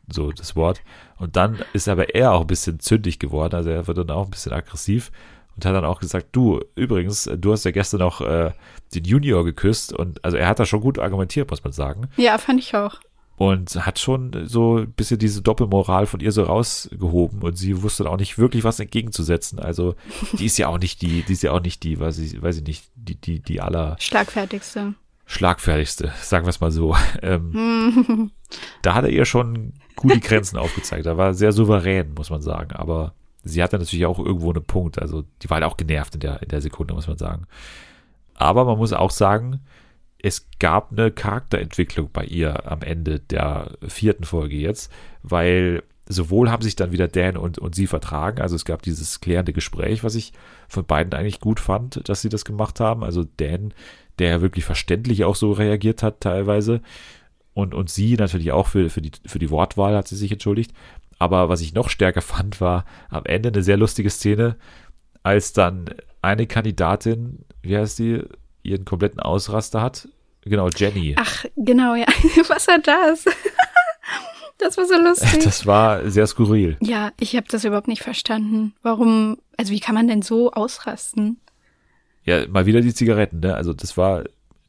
So das Wort. Und dann ist aber er auch ein bisschen zündig geworden, also er wird dann auch ein bisschen aggressiv und hat dann auch gesagt, du, übrigens, du hast ja gestern noch äh, den Junior geküsst und also er hat da schon gut argumentiert, muss man sagen. Ja, fand ich auch. Und hat schon so ein bisschen diese Doppelmoral von ihr so rausgehoben und sie wusste dann auch nicht wirklich was entgegenzusetzen. Also die ist ja auch nicht die, die ist ja auch nicht die, weiß ich, weiß ich nicht, die, die, die aller Schlagfertigste. schlagfertigste, sagen wir es mal so. *laughs* Ähm, *laughs* da hat er ihr schon gut die Grenzen aufgezeigt. Da war sehr souverän, muss man sagen. Aber sie hatte natürlich auch irgendwo einen Punkt. Also die war halt auch genervt in der, in der Sekunde, muss man sagen. Aber man muss auch sagen, es gab eine Charakterentwicklung bei ihr am Ende der vierten Folge jetzt, weil sowohl haben sich dann wieder Dan und, und sie vertragen, also es gab dieses klärende Gespräch, was ich von beiden eigentlich gut fand, dass sie das gemacht haben. Also Dan, der ja wirklich verständlich auch so reagiert hat teilweise und, und sie natürlich auch für, für, die, für die Wortwahl hat sie sich entschuldigt. Aber was ich noch stärker *laughs* fand, war am Ende eine sehr lustige Szene, als dann eine Kandidatin, wie heißt die, ihren kompletten Ausraster hat. Genau, Jenny. Ach, genau, ja. *laughs* Was war das? *laughs* Das war so lustig. Das war sehr skurril. ja, ich habe das überhaupt nicht verstanden. Warum, also wie kann man denn so ausrasten? Ja, mal wieder die Zigaretten, ne? Also das war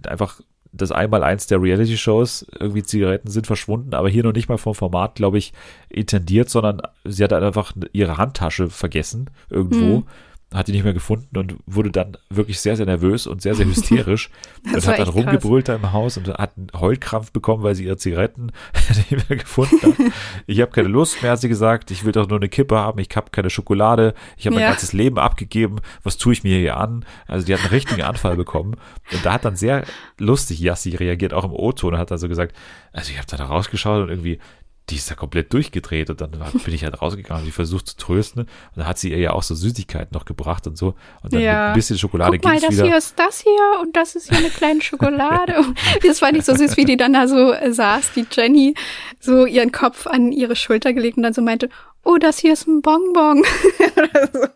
einfach das Einmaleins der Reality-Shows. Irgendwie Zigaretten sind verschwunden, aber hier noch nicht mal vom Format, glaube ich, intendiert, sondern sie hat halt einfach ihre Handtasche vergessen irgendwo. Hm. Hat die nicht mehr gefunden und wurde dann wirklich sehr, sehr nervös und sehr, sehr hysterisch *laughs* und hat dann rumgebrüllt da im Haus und hat einen Heulkrampf bekommen, weil sie ihre Zigaretten *laughs* nicht mehr gefunden hat. Ich habe keine Lust mehr, hat sie gesagt. Ich will doch nur eine Kippe haben. Ich habe keine Schokolade. Ich habe mein Ja. ganzes Leben abgegeben. Was tue ich mir hier an? Also die hat einen richtigen Anfall bekommen. Und da hat dann sehr lustig Yassi reagiert, auch im O-Ton, und hat dann so gesagt, also ich habe da rausgeschaut und irgendwie, die ist da komplett durchgedreht und dann bin ich halt rausgegangen und die versucht zu trösten. Und dann hat sie ihr ja auch so Süßigkeiten noch gebracht und so. Und dann Ja. mit ein bisschen Schokolade Guck mal, das wieder. hier ist das hier und das ist hier eine kleine Schokolade. *laughs* Und das war nicht so süß, wie die dann da so äh, saß, die Jenny, so ihren Kopf an ihre Schulter gelegt und dann so meinte, oh, das hier ist ein Bonbon. *laughs* Oder so.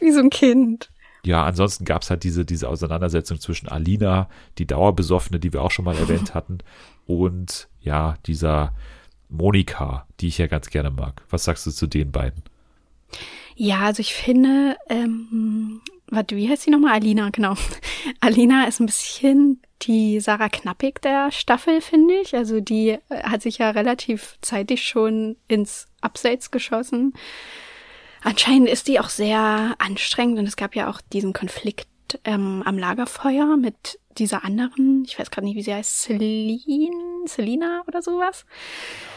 Wie so ein Kind. Ja, ansonsten gab's halt diese, diese Auseinandersetzung zwischen Alina, die Dauerbesoffene, die wir auch schon mal erwähnt hatten, und ja, dieser Monika, die ich ja ganz gerne mag. Was sagst du zu den beiden? Ja, also ich finde, ähm, wie heißt sie nochmal? Alina, genau. *laughs* Alina ist ein bisschen die Sarah Knappig der Staffel, finde ich. Also die äh, hat sich ja relativ zeitig schon ins Abseits geschossen. Anscheinend ist die auch sehr anstrengend und es gab ja auch diesen Konflikt ähm, am Lagerfeuer mit dieser anderen, ich weiß gerade nicht, wie sie heißt, Celine, Selina oder sowas,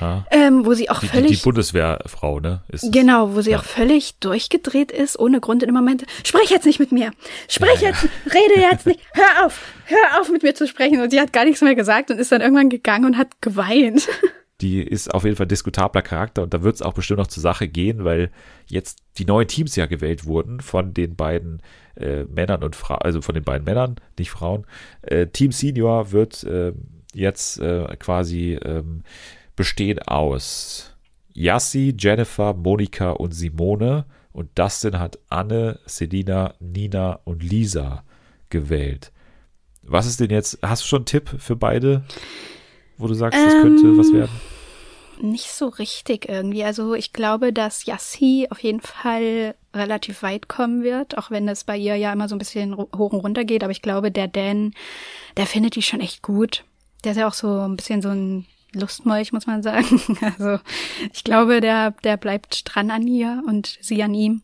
Ja. ähm, wo sie auch Die, völlig die Bundeswehrfrau, ne? Ist. Genau, wo sie Ja. auch völlig durchgedreht ist, ohne Grund in dem Moment. Sprich jetzt nicht mit mir. Sprich jetzt, rede jetzt nicht. Hör auf, hör auf mit mir zu sprechen. Und sie hat gar nichts mehr gesagt und ist dann irgendwann gegangen und hat geweint. Die ist auf jeden Fall diskutabler Charakter und da wird es auch bestimmt noch zur Sache gehen, weil jetzt die neuen Teams ja gewählt wurden von den beiden äh, Männern und Frauen, also von den beiden Männern, nicht Frauen. Äh, Team Senior wird äh, jetzt quasi ähm, bestehen aus Yassi, Jennifer, Monika und Simone und Dustin hat Anne, Selina, Nina und Lisa gewählt. Was ist denn jetzt, hast du schon einen Tipp für beide, wo du sagst, das könnte Ähm, was werden? nicht so richtig irgendwie. Also ich glaube, dass Yassi auf jeden Fall relativ weit kommen wird, auch wenn das bei ihr ja immer so ein bisschen hoch und runter geht. Aber ich glaube, der Dan, der findet die schon echt gut. Der ist ja auch so ein bisschen so ein Lustmolch, muss man sagen. *laughs* Also ich glaube, der, der bleibt dran an ihr und sie an ihm.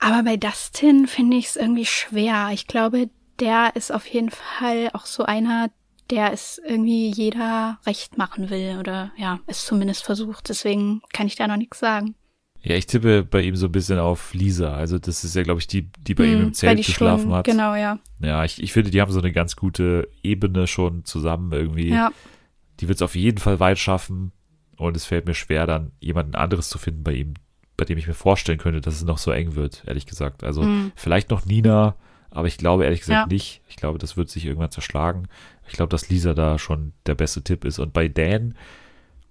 Aber bei Dustin finde ich es irgendwie schwer. Ich glaube, der ist auf jeden Fall auch so einer, der es irgendwie jeder recht machen will oder ja, es zumindest versucht. Deswegen kann ich da noch nichts sagen. Ja, ich tippe bei ihm so ein bisschen auf Lisa. Also das ist ja, glaube ich, die, die bei hm, ihm im Zelt geschlafen schon, hat. Genau, ja. Ja, ich, ich finde, die haben so eine ganz gute Ebene schon zusammen irgendwie. Ja. Die wird es auf jeden Fall weit schaffen. Und es fällt mir schwer, dann jemanden anderes zu finden bei ihm, bei dem ich mir vorstellen könnte, dass es noch so eng wird, ehrlich gesagt. Also mhm. vielleicht noch Nina, aber ich glaube ehrlich gesagt ja. nicht. Ich glaube, das wird sich irgendwann zerschlagen. Ich glaube, dass Lisa da schon der beste Tipp ist. Und bei Dan,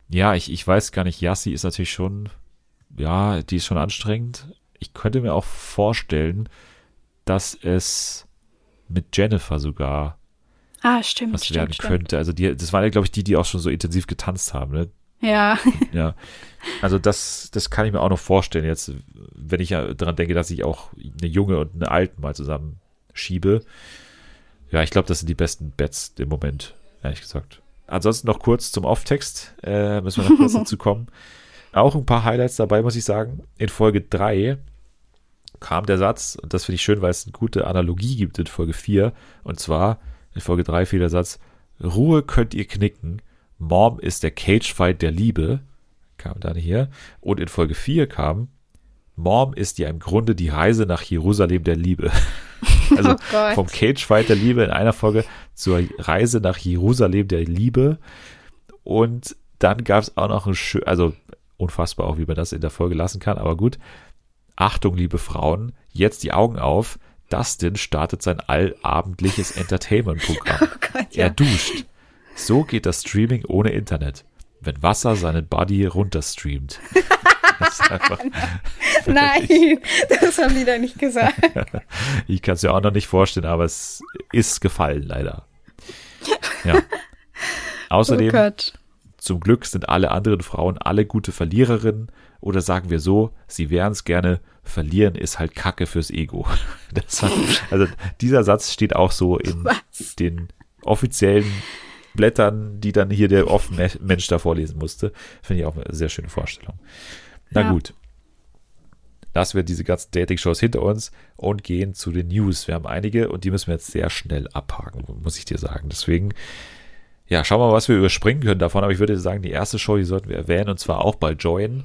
ja, ich, ich weiß gar nicht, Yassi ist natürlich schon, ja, die ist schon anstrengend. Ich könnte mir auch vorstellen, dass es mit Jennifer sogar ah, stimmt, was stimmt, werden stimmt. könnte. Also die, das waren ja, glaube ich, die, die auch schon so intensiv getanzt haben, ne? Ja. *laughs* Ja. Also das, das kann ich mir auch noch vorstellen jetzt, wenn ich daran denke, dass ich auch eine junge und eine alten mal zusammen schiebe. Ja, ich glaube, das sind die besten Bets im Moment, ehrlich gesagt. Ansonsten noch kurz zum Off-Text, äh, müssen wir noch kurz *laughs* dazu kommen. Auch ein paar Highlights dabei, muss ich sagen. In Folge 3 kam der Satz, und das finde ich schön, weil es eine gute Analogie gibt in Folge 4. Und zwar in Folge 3 fiel der Satz, Ruhe könnt ihr knicken, Mom ist der Cagefight der Liebe, kam dann hier. Und in Folge 4 kam, Mom ist ja im Grunde die Reise nach Jerusalem der Liebe. *laughs* Also oh vom Cagefight der Liebe in einer Folge zur Reise nach Jerusalem der Liebe. Und dann gab es auch noch ein schön, also unfassbar auch, wie man das in der Folge lassen kann, aber gut. Achtung, liebe Frauen, jetzt die Augen auf. Dustin startet sein allabendliches Entertainment-Programm. *laughs* Oh ja. Er duscht. So geht das Streaming ohne Internet, wenn Wasser seinen Body runterstreamt. *laughs* *laughs* *laughs* Nein, das haben die da nicht gesagt. *laughs* ich kann es ja auch noch nicht vorstellen, aber es ist gefallen, leider. Ja. Außerdem, oh zum Glück sind alle anderen Frauen alle gute Verliererinnen oder sagen wir so, sie wären es gerne, verlieren ist halt Kacke fürs Ego. Hat, also dieser Satz steht auch so in Was? den offiziellen Blättern, die dann hier der offene Mensch da vorlesen musste. Finde ich auch eine sehr schöne Vorstellung. Na ja. gut. Lassen wir diese ganzen Dating-Shows hinter uns und gehen zu den News. Wir haben einige und die müssen wir jetzt sehr schnell abhaken, muss ich dir sagen. Deswegen, ja, schauen wir mal, was wir überspringen können davon. Aber ich würde sagen, die erste Show, die sollten wir erwähnen und zwar auch bei Join.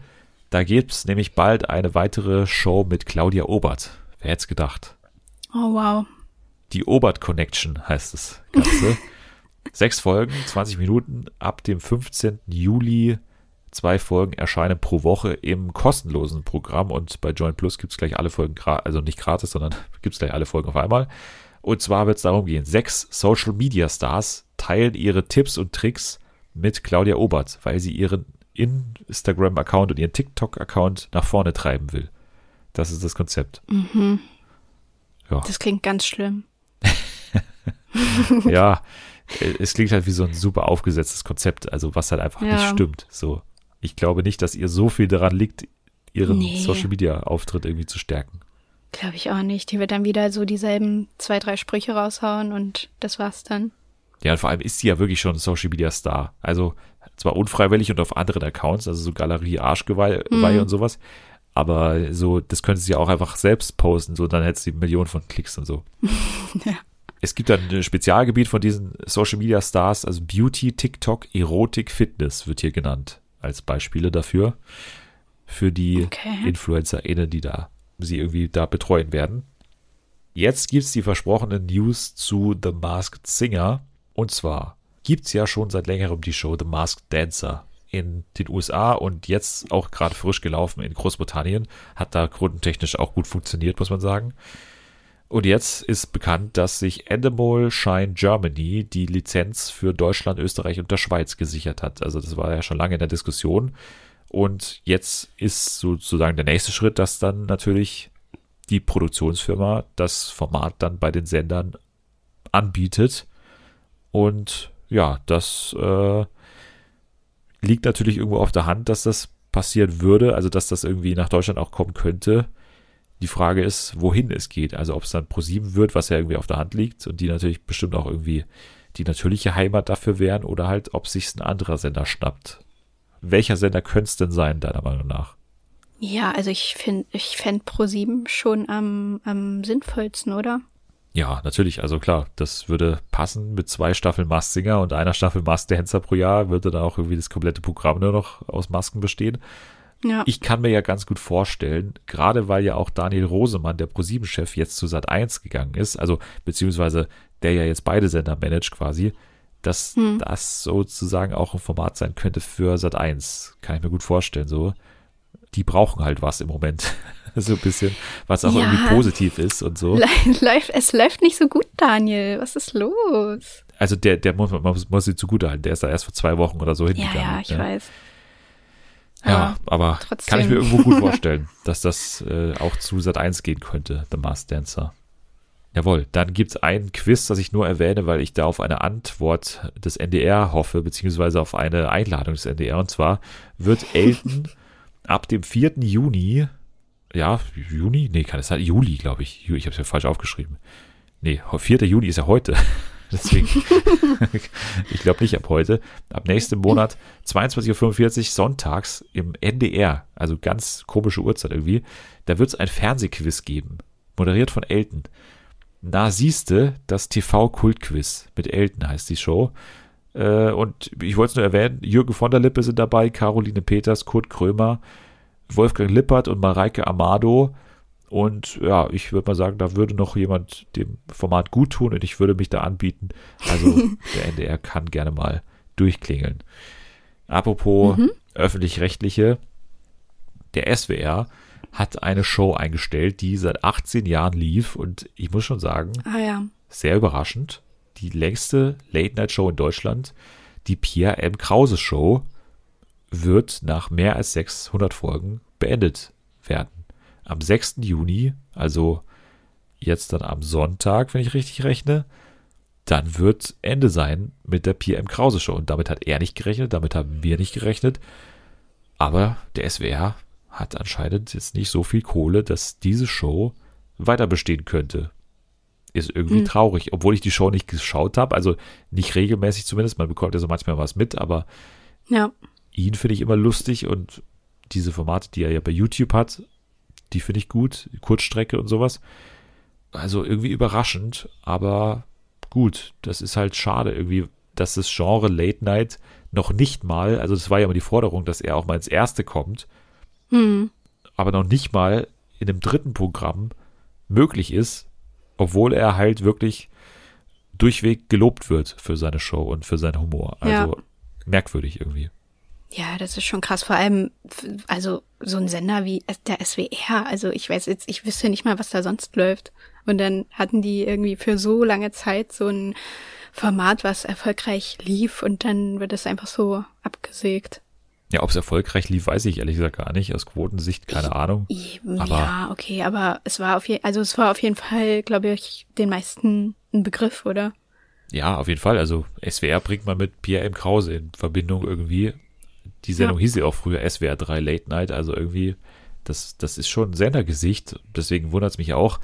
Da gibt es nämlich bald eine weitere Show mit Claudia Obert. Wer hätte es gedacht? Oh, wow. Die Obert Connection heißt das Ganze. *laughs* Sechs Folgen, 20 Minuten ab dem 15. Juli. Zwei Folgen erscheinen pro Woche im kostenlosen Programm und bei Join Plus gibt es gleich alle Folgen, also nicht gratis, sondern *laughs* gibt es gleich alle Folgen auf einmal. Und zwar wird es darum gehen, sechs Social Media Stars teilen ihre Tipps und Tricks mit Claudia Obert, weil sie ihren Instagram-Account und ihren TikTok-Account nach vorne treiben will. Das ist das Konzept. Mhm. Ja. Das klingt ganz schlimm. *laughs* ja, es klingt halt wie so ein super aufgesetztes Konzept, also was halt einfach ja. nicht stimmt. So, ich glaube nicht, dass ihr so viel daran liegt, ihren nee. Social Media Auftritt irgendwie zu stärken. Glaube ich auch nicht. Die wird dann wieder so dieselben zwei, drei Sprüche raushauen und das war's dann. Ja, und vor allem ist sie ja wirklich schon ein Social Media Star. Also zwar unfreiwillig und auf anderen Accounts, also so Galerie Arschgeweih hm. und sowas. Aber so, das könnte sie ja auch einfach selbst posten, so dann hätte sie Millionen von Klicks und so. *laughs* ja. Es gibt dann ein Spezialgebiet von diesen Social Media Stars, also Beauty, TikTok, Erotik, Fitness wird hier genannt als Beispiele dafür. Für die okay. InfluencerInnen, die da sie irgendwie da betreuen werden. Jetzt gibt es die versprochenen News zu The Masked Singer. Und zwar gibt es ja schon seit längerem die Show The Masked Dancer in den USA und jetzt auch gerade frisch gelaufen in Großbritannien. Hat da grundtechnisch auch gut funktioniert, muss man sagen. Und jetzt ist bekannt, dass sich Endemol Shine Germany die Lizenz für Deutschland, Österreich und der Schweiz gesichert hat. Also das war ja schon lange in der Diskussion. Und jetzt ist sozusagen der nächste Schritt, dass dann natürlich die Produktionsfirma das Format dann bei den Sendern anbietet. Und ja, das äh, liegt natürlich irgendwo auf der Hand, dass das passieren würde, also dass das irgendwie nach Deutschland auch kommen könnte. Die Frage ist, wohin es geht. Also ob es dann Pro7 wird, was ja irgendwie auf der Hand liegt und die natürlich bestimmt auch irgendwie die natürliche Heimat dafür wären oder halt, ob sich ein anderer Sender schnappt. Welcher Sender könnte es denn sein, deiner Meinung nach? Ja, also ich finde, ich fände Pro7 schon am, am sinnvollsten, oder? Ja, natürlich. Also klar, das würde passen mit zwei Staffeln Maskinger und einer Staffel Mask Dancer pro Jahr würde dann auch irgendwie das komplette Programm nur noch aus Masken bestehen. Ja. Ich kann mir ja ganz gut vorstellen, gerade weil ja auch Daniel Rosemann, der ProSieben-Chef, jetzt zu Sat 1 gegangen ist, also beziehungsweise der ja jetzt beide Sender managt quasi, dass hm. das sozusagen auch ein Format sein könnte für Sat 1. Kann ich mir gut vorstellen, so. Die brauchen halt was im Moment. *laughs* so ein bisschen, was auch ja. irgendwie positiv ist und so. Läuft, es läuft nicht so gut, Daniel. Was ist los? Also der, der muss, man muss, muss sie zugute halten. Der ist da erst vor zwei Wochen oder so hingegangen. Ja, ja, ich ja. weiß. Ja, aber trotzdem. kann ich mir irgendwo gut *laughs* vorstellen, dass das äh, auch zu Sat 1 gehen könnte, The Masked Dancer. Jawohl, dann gibt's ein Quiz, das ich nur erwähne, weil ich da auf eine Antwort des NDR hoffe, beziehungsweise auf eine Einladung des NDR. Und zwar wird *laughs* Elton ab dem 4. Juni, ja, Juni? Nee, kann es sein? Juli, glaube ich. Ich habe es ja falsch aufgeschrieben. Nee, 4. Juni ist ja heute. Deswegen, *laughs* *laughs* ich glaube nicht ab heute. Ab nächsten Monat, 22.45 Uhr sonntags im NDR, also ganz komische Uhrzeit irgendwie, da wird es ein Fernsehquiz geben. Moderiert von Elton. Na siehste, das TV-Kultquiz mit Elton heißt die Show. Äh, und ich wollte es nur erwähnen, Jürgen von der Lippe sind dabei, Caroline Peters, Kurt Krömer, Wolfgang Lippert und Mareike Amado. Und ja, ich würde mal sagen, da würde noch jemand dem Format gut tun und ich würde mich da anbieten. Also *laughs* der NDR kann gerne mal durchklingeln. Apropos mhm. öffentlich-rechtliche, der SWR hat eine Show eingestellt, die seit 18 Jahren lief und ich muss schon sagen, ah, ja. sehr überraschend. Die längste Late-Night-Show in Deutschland, die Pierre M. Krause Show, wird nach mehr als 600 Folgen beendet werden am 6. Juni, also jetzt dann am Sonntag, wenn ich richtig rechne, dann wird Ende sein mit der PM Krause Show. Und damit hat er nicht gerechnet, damit haben wir nicht gerechnet. Aber der SWR hat anscheinend jetzt nicht so viel Kohle, dass diese Show weiter bestehen könnte. Ist irgendwie hm. traurig, obwohl ich die Show nicht geschaut habe, also nicht regelmäßig zumindest. Man bekommt ja so manchmal was mit, aber ja. ihn finde ich immer lustig und diese Formate, die er ja bei YouTube hat, die finde ich gut. Kurzstrecke und sowas. Also irgendwie überraschend, aber gut. Das ist halt schade irgendwie, dass das Genre Late Night noch nicht mal, also das war ja immer die Forderung, dass er auch mal ins erste kommt, hm. aber noch nicht mal in dem dritten Programm möglich ist, obwohl er halt wirklich durchweg gelobt wird für seine Show und für seinen Humor. Also ja. merkwürdig irgendwie. Ja, das ist schon krass. Vor allem, also so ein Sender wie der SWR. Also ich weiß jetzt, ich wüsste nicht mal, was da sonst läuft. Und dann hatten die irgendwie für so lange Zeit so ein Format, was erfolgreich lief und dann wird es einfach so abgesägt. Ja, ob es erfolgreich lief, weiß ich ehrlich gesagt gar nicht. Aus Quotensicht keine ich, Ahnung. Aber ja, okay, aber es war auf jeden, also es war auf jeden Fall, glaube ich, den meisten ein Begriff, oder? Ja, auf jeden Fall. Also SWR bringt man mit Pierre M. Krause in Verbindung irgendwie. Die Sendung ja. hieß ja auch früher SWR 3 Late Night, also irgendwie, das, das ist schon ein Sendergesicht. Deswegen wundert es mich auch.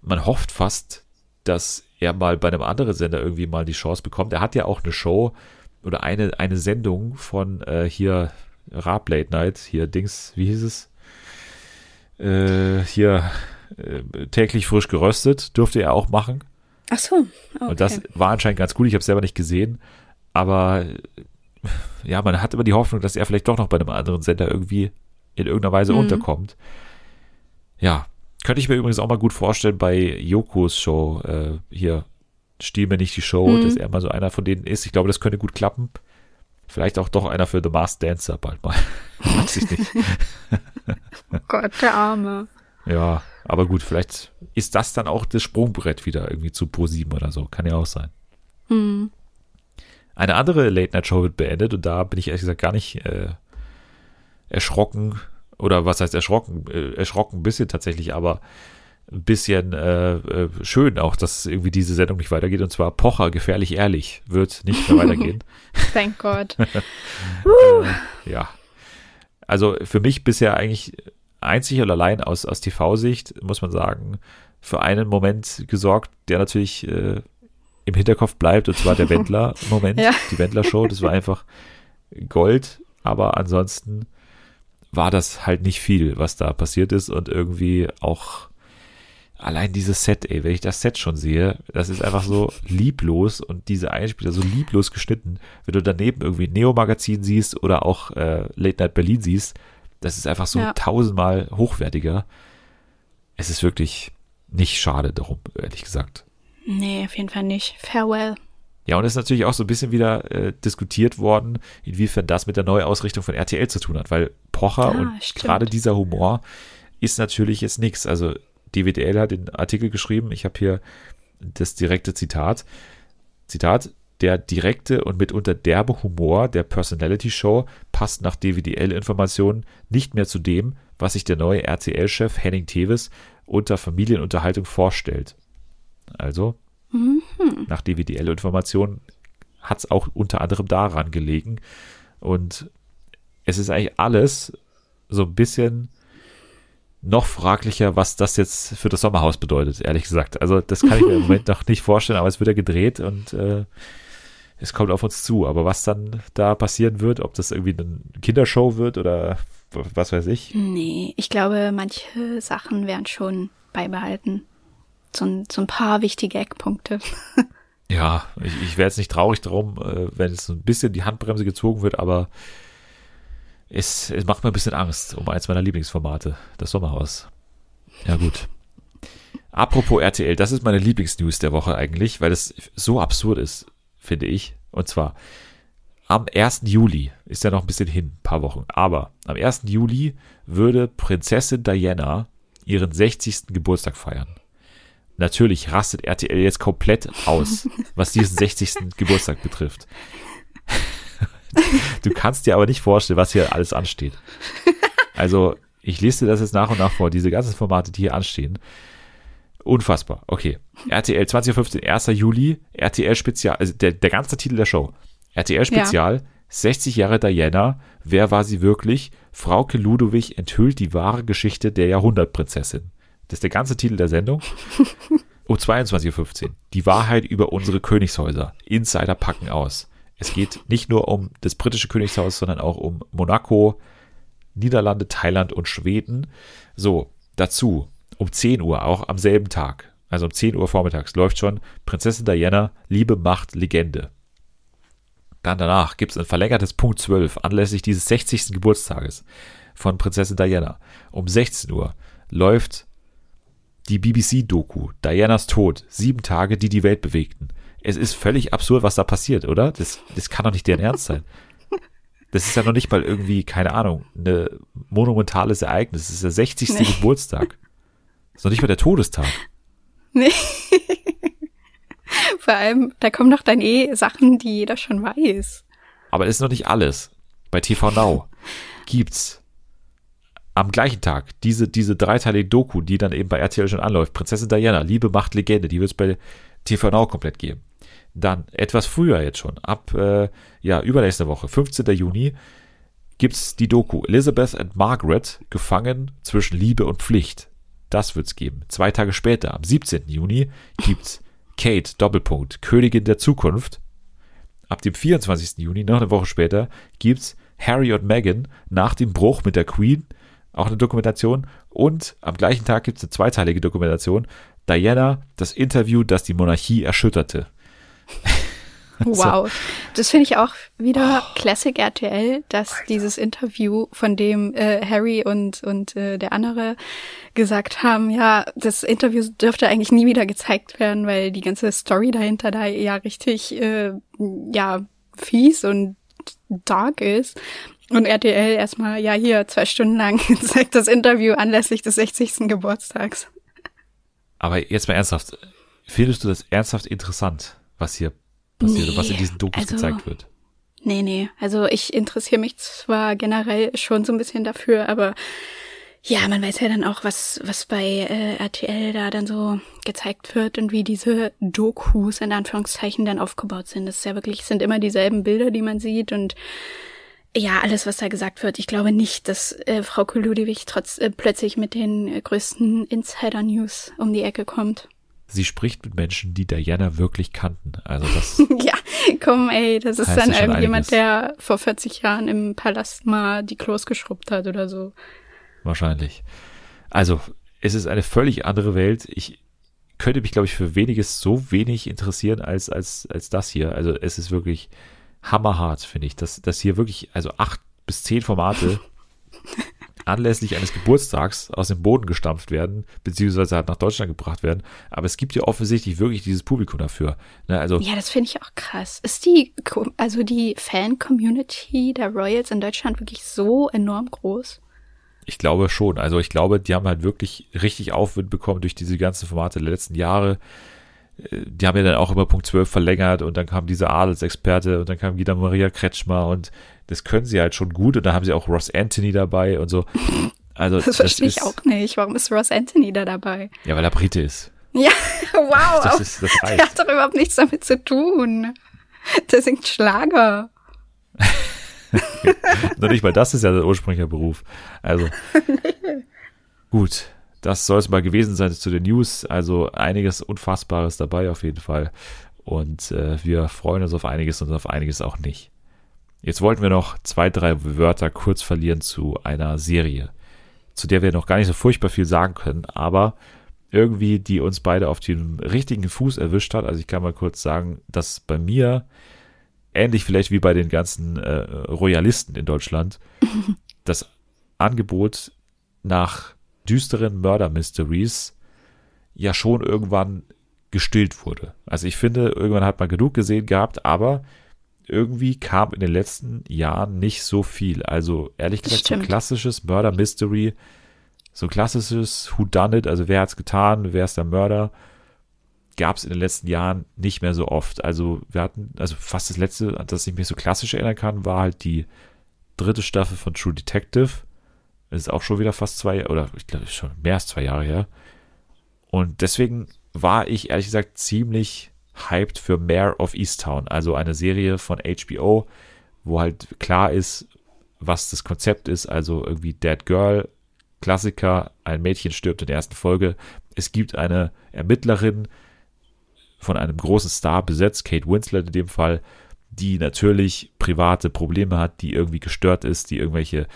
Man hofft fast, dass er mal bei einem anderen Sender irgendwie mal die Chance bekommt. Er hat ja auch eine Show oder eine, eine Sendung von äh, hier Raab Late Night, hier Dings, wie hieß es? Äh, hier äh, täglich frisch geröstet, durfte er auch machen. Ach so. Okay. Und das war anscheinend ganz gut. Ich habe es selber nicht gesehen, aber ja, man hat immer die Hoffnung, dass er vielleicht doch noch bei einem anderen Sender irgendwie in irgendeiner Weise mhm. unterkommt. Ja, könnte ich mir übrigens auch mal gut vorstellen bei Yokos Show, äh, hier, Stiehl mir nicht die Show, mhm. dass er mal so einer von denen ist. Ich glaube, das könnte gut klappen. Vielleicht auch doch einer für The Masked Dancer bald mal. *laughs* Weiß ich nicht. *laughs* oh Gott, der Arme. Ja, aber gut, vielleicht ist das dann auch das Sprungbrett wieder irgendwie zu Pro7 oder so. Kann ja auch sein. Mhm. Eine andere Late-Night-Show wird beendet und da bin ich ehrlich gesagt gar nicht äh, erschrocken. Oder was heißt erschrocken? Äh, erschrocken ein bisschen tatsächlich, aber ein bisschen äh, äh, schön auch, dass irgendwie diese Sendung nicht weitergeht. Und zwar Pocher, gefährlich ehrlich, wird nicht mehr weitergehen. *laughs* *laughs* Thank God. äh, ja. Also für mich bisher eigentlich einzig und allein aus, aus TV-Sicht, muss man sagen, für einen Moment gesorgt, der natürlich äh, im Hinterkopf bleibt, und zwar der *laughs* Wendler-Moment, ja. die Wendler-Show. Das war einfach Gold, aber ansonsten war das halt nicht viel, was da passiert ist und irgendwie auch allein dieses Set, ey, wenn ich das Set schon sehe, das ist einfach so lieblos und diese Einspieler so lieblos geschnitten. Wenn du daneben irgendwie Neo-Magazin siehst oder auch äh, Late Night Berlin siehst, das ist einfach so ja. tausendmal hochwertiger. Es ist wirklich nicht schade darum, ehrlich gesagt. Nee, auf jeden Fall nicht. Farewell. Ja, und es ist natürlich auch so ein bisschen wieder äh, diskutiert worden, inwiefern das mit der Neuausrichtung von RTL zu tun hat, weil Pocher ah, und gerade dieser Humor ist natürlich jetzt nichts. Also DWDL hat den Artikel geschrieben, ich habe hier das direkte Zitat. Zitat, der direkte und mitunter derbe Humor der Personality Show passt nach DWDL-Informationen nicht mehr zu dem, was sich der neue RTL-Chef Henning Tevis unter Familienunterhaltung vorstellt. Also, mhm. nach DWDL-Informationen hat es auch unter anderem daran gelegen. Und es ist eigentlich alles so ein bisschen noch fraglicher, was das jetzt für das Sommerhaus bedeutet, ehrlich gesagt. Also das kann ich mir im Moment *laughs* noch nicht vorstellen, aber es wird ja gedreht und äh, es kommt auf uns zu. Aber was dann da passieren wird, ob das irgendwie eine Kindershow wird oder was weiß ich. Nee, ich glaube, manche Sachen werden schon beibehalten. So ein, so ein paar wichtige Eckpunkte. *laughs* ja, ich, ich wäre jetzt nicht traurig darum, äh, wenn es so ein bisschen die Handbremse gezogen wird, aber es, es macht mir ein bisschen Angst um eins meiner Lieblingsformate, das Sommerhaus. Ja, gut. Apropos RTL, das ist meine Lieblingsnews der Woche eigentlich, weil es so absurd ist, finde ich. Und zwar am 1. Juli, ist ja noch ein bisschen hin, ein paar Wochen, aber am 1. Juli würde Prinzessin Diana ihren 60. Geburtstag feiern. Natürlich rastet RTL jetzt komplett aus, was diesen 60. *laughs* Geburtstag betrifft. Du kannst dir aber nicht vorstellen, was hier alles ansteht. Also, ich lese dir das jetzt nach und nach vor, diese ganzen Formate, die hier anstehen. Unfassbar. Okay. RTL 2015, 1. Juli, RTL Spezial, also der, der ganze Titel der Show. RTL Spezial, ja. 60 Jahre Diana, wer war sie wirklich? Frauke Ludowig enthüllt die wahre Geschichte der Jahrhundertprinzessin. Das ist der ganze Titel der Sendung. Um 22.15 Uhr. Die Wahrheit über unsere Königshäuser. Insider packen aus. Es geht nicht nur um das britische Königshaus, sondern auch um Monaco, Niederlande, Thailand und Schweden. So, dazu um 10 Uhr, auch am selben Tag, also um 10 Uhr vormittags, läuft schon Prinzessin Diana, Liebe, Macht, Legende. Dann danach gibt es ein verlängertes Punkt 12 anlässlich dieses 60. Geburtstages von Prinzessin Diana. Um 16 Uhr läuft die BBC-Doku Dianas Tod, sieben Tage, die die Welt bewegten es ist völlig absurd, was da passiert, oder? Das, das kann doch nicht deren Ernst sein. Das ist ja noch nicht mal irgendwie, keine Ahnung, ein monumentales Ereignis. Das ist der 60. Nee. Geburtstag. Das ist noch nicht mal der Todestag. Nee. Vor allem, da kommen doch dann eh Sachen, die jeder schon weiß. Aber das ist noch nicht alles. Bei TV Now gibt's am gleichen Tag diese, diese dreiteilige Doku, die dann eben bei RTL schon anläuft. Prinzessin Diana, Liebe, Macht, Legende, die wird es bei TV Now komplett geben. Dann etwas früher jetzt schon, ab äh, ja, übernächste Woche, 15. Juni, gibt es die Doku Elizabeth and Margaret gefangen zwischen Liebe und Pflicht. Das wird es geben. Zwei Tage später, am 17. Juni, gibt es Kate, Doppelpunkt, Königin der Zukunft. Ab dem 24. Juni, noch eine Woche später, gibt es Harry und Meghan nach dem Bruch mit der Queen, auch eine Dokumentation. Und am gleichen Tag gibt es eine zweiteilige Dokumentation. Diana, das Interview, das die Monarchie erschütterte. *laughs* Wow, das finde ich auch wieder oh. Classic RTL, dass Alter. dieses Interview, von dem äh, Harry und und äh, der andere gesagt haben, ja, das Interview dürfte eigentlich nie wieder gezeigt werden, weil die ganze Story dahinter da ja richtig äh, ja fies und dark ist. Und RTL erstmal, ja, hier zwei Stunden lang *laughs* zeigt das Interview anlässlich des 60. Geburtstags. Aber jetzt mal ernsthaft, findest du das ernsthaft interessant? was hier passiert nee, was in diesen Dokus also, gezeigt wird. Nee, nee. Also ich interessiere mich zwar generell schon so ein bisschen dafür, aber ja, man weiß ja dann auch, was, was bei äh, RTL da dann so gezeigt wird und wie diese Dokus in Anführungszeichen dann aufgebaut sind. Das ist ja wirklich, sind immer dieselben Bilder, die man sieht und ja, alles, was da gesagt wird. Ich glaube nicht, dass äh, Frau Kuludewig trotz äh, plötzlich mit den äh, größten Insider-News um die Ecke kommt. Sie spricht mit Menschen, die Diana wirklich kannten. Also das. *laughs* ja, komm, ey, das ist dann irgendjemand, der vor 40 Jahren im Palast mal die Klos geschrubbt hat oder so. Wahrscheinlich. Also, es ist eine völlig andere Welt. Ich könnte mich, glaube ich, für weniges so wenig interessieren als, als, als das hier. Also, es ist wirklich hammerhart, finde ich, dass, dass hier wirklich, also acht bis zehn Formate *laughs* anlässlich eines Geburtstags aus dem Boden gestampft werden, beziehungsweise halt nach Deutschland gebracht werden. Aber es gibt ja offensichtlich wirklich dieses Publikum dafür. Ne, also ja, das finde ich auch krass. Ist die, also die Fan-Community der Royals in Deutschland wirklich so enorm groß? Ich glaube schon. Also ich glaube, die haben halt wirklich richtig Aufwind bekommen durch diese ganzen Formate der letzten Jahre die haben ja dann auch immer Punkt 12 verlängert und dann kam dieser Adelsexperte und dann kam wieder Maria Kretschmer und das können sie halt schon gut und da haben sie auch Ross Anthony dabei und so. Also, das, das verstehe ich auch nicht. Warum ist Ross Anthony da dabei? Ja, weil er Brite ist. Ja, *laughs* wow. Das, ist, das Der hat doch überhaupt nichts damit zu tun. Der singt Schlager. *laughs* Nur nicht, weil das ist ja der ursprüngliche Beruf. Also, *laughs* gut das soll es mal gewesen sein zu den News. Also einiges Unfassbares dabei auf jeden Fall. Und äh, wir freuen uns auf einiges und auf einiges auch nicht. Jetzt wollten wir noch zwei, drei Wörter kurz verlieren zu einer Serie, zu der wir noch gar nicht so furchtbar viel sagen können, aber irgendwie, die uns beide auf den richtigen Fuß erwischt hat. Also ich kann mal kurz sagen, dass bei mir, ähnlich vielleicht wie bei den ganzen äh, Royalisten in Deutschland, *laughs* das Angebot nach düsteren Murder-Mysteries ja schon irgendwann gestillt wurde. Also ich finde, irgendwann hat man genug gesehen gehabt, aber irgendwie kam in den letzten Jahren nicht so viel. Also ehrlich gesagt, so ein klassisches Murder Mystery, so ein klassisches Who Done It, also wer hat's getan, wer ist der Mörder, gab es in den letzten Jahren nicht mehr so oft. Also wir hatten, also fast das letzte, an das ich mich so klassisch erinnern kann, war halt die dritte Staffel von True Detective. Das ist auch schon wieder fast zwei, oder ich glaube schon mehr als zwei Jahre her. Und deswegen war ich ehrlich gesagt ziemlich hyped für Mayor of Easttown, also eine Serie von HBO, wo halt klar ist, was das Konzept ist, also irgendwie Dead Girl, Klassiker, ein Mädchen stirbt in der ersten Folge. Es gibt eine Ermittlerin von einem großen Star besetzt, Kate Winslet in dem Fall, die natürlich private Probleme hat, die irgendwie gestört ist, die irgendwelche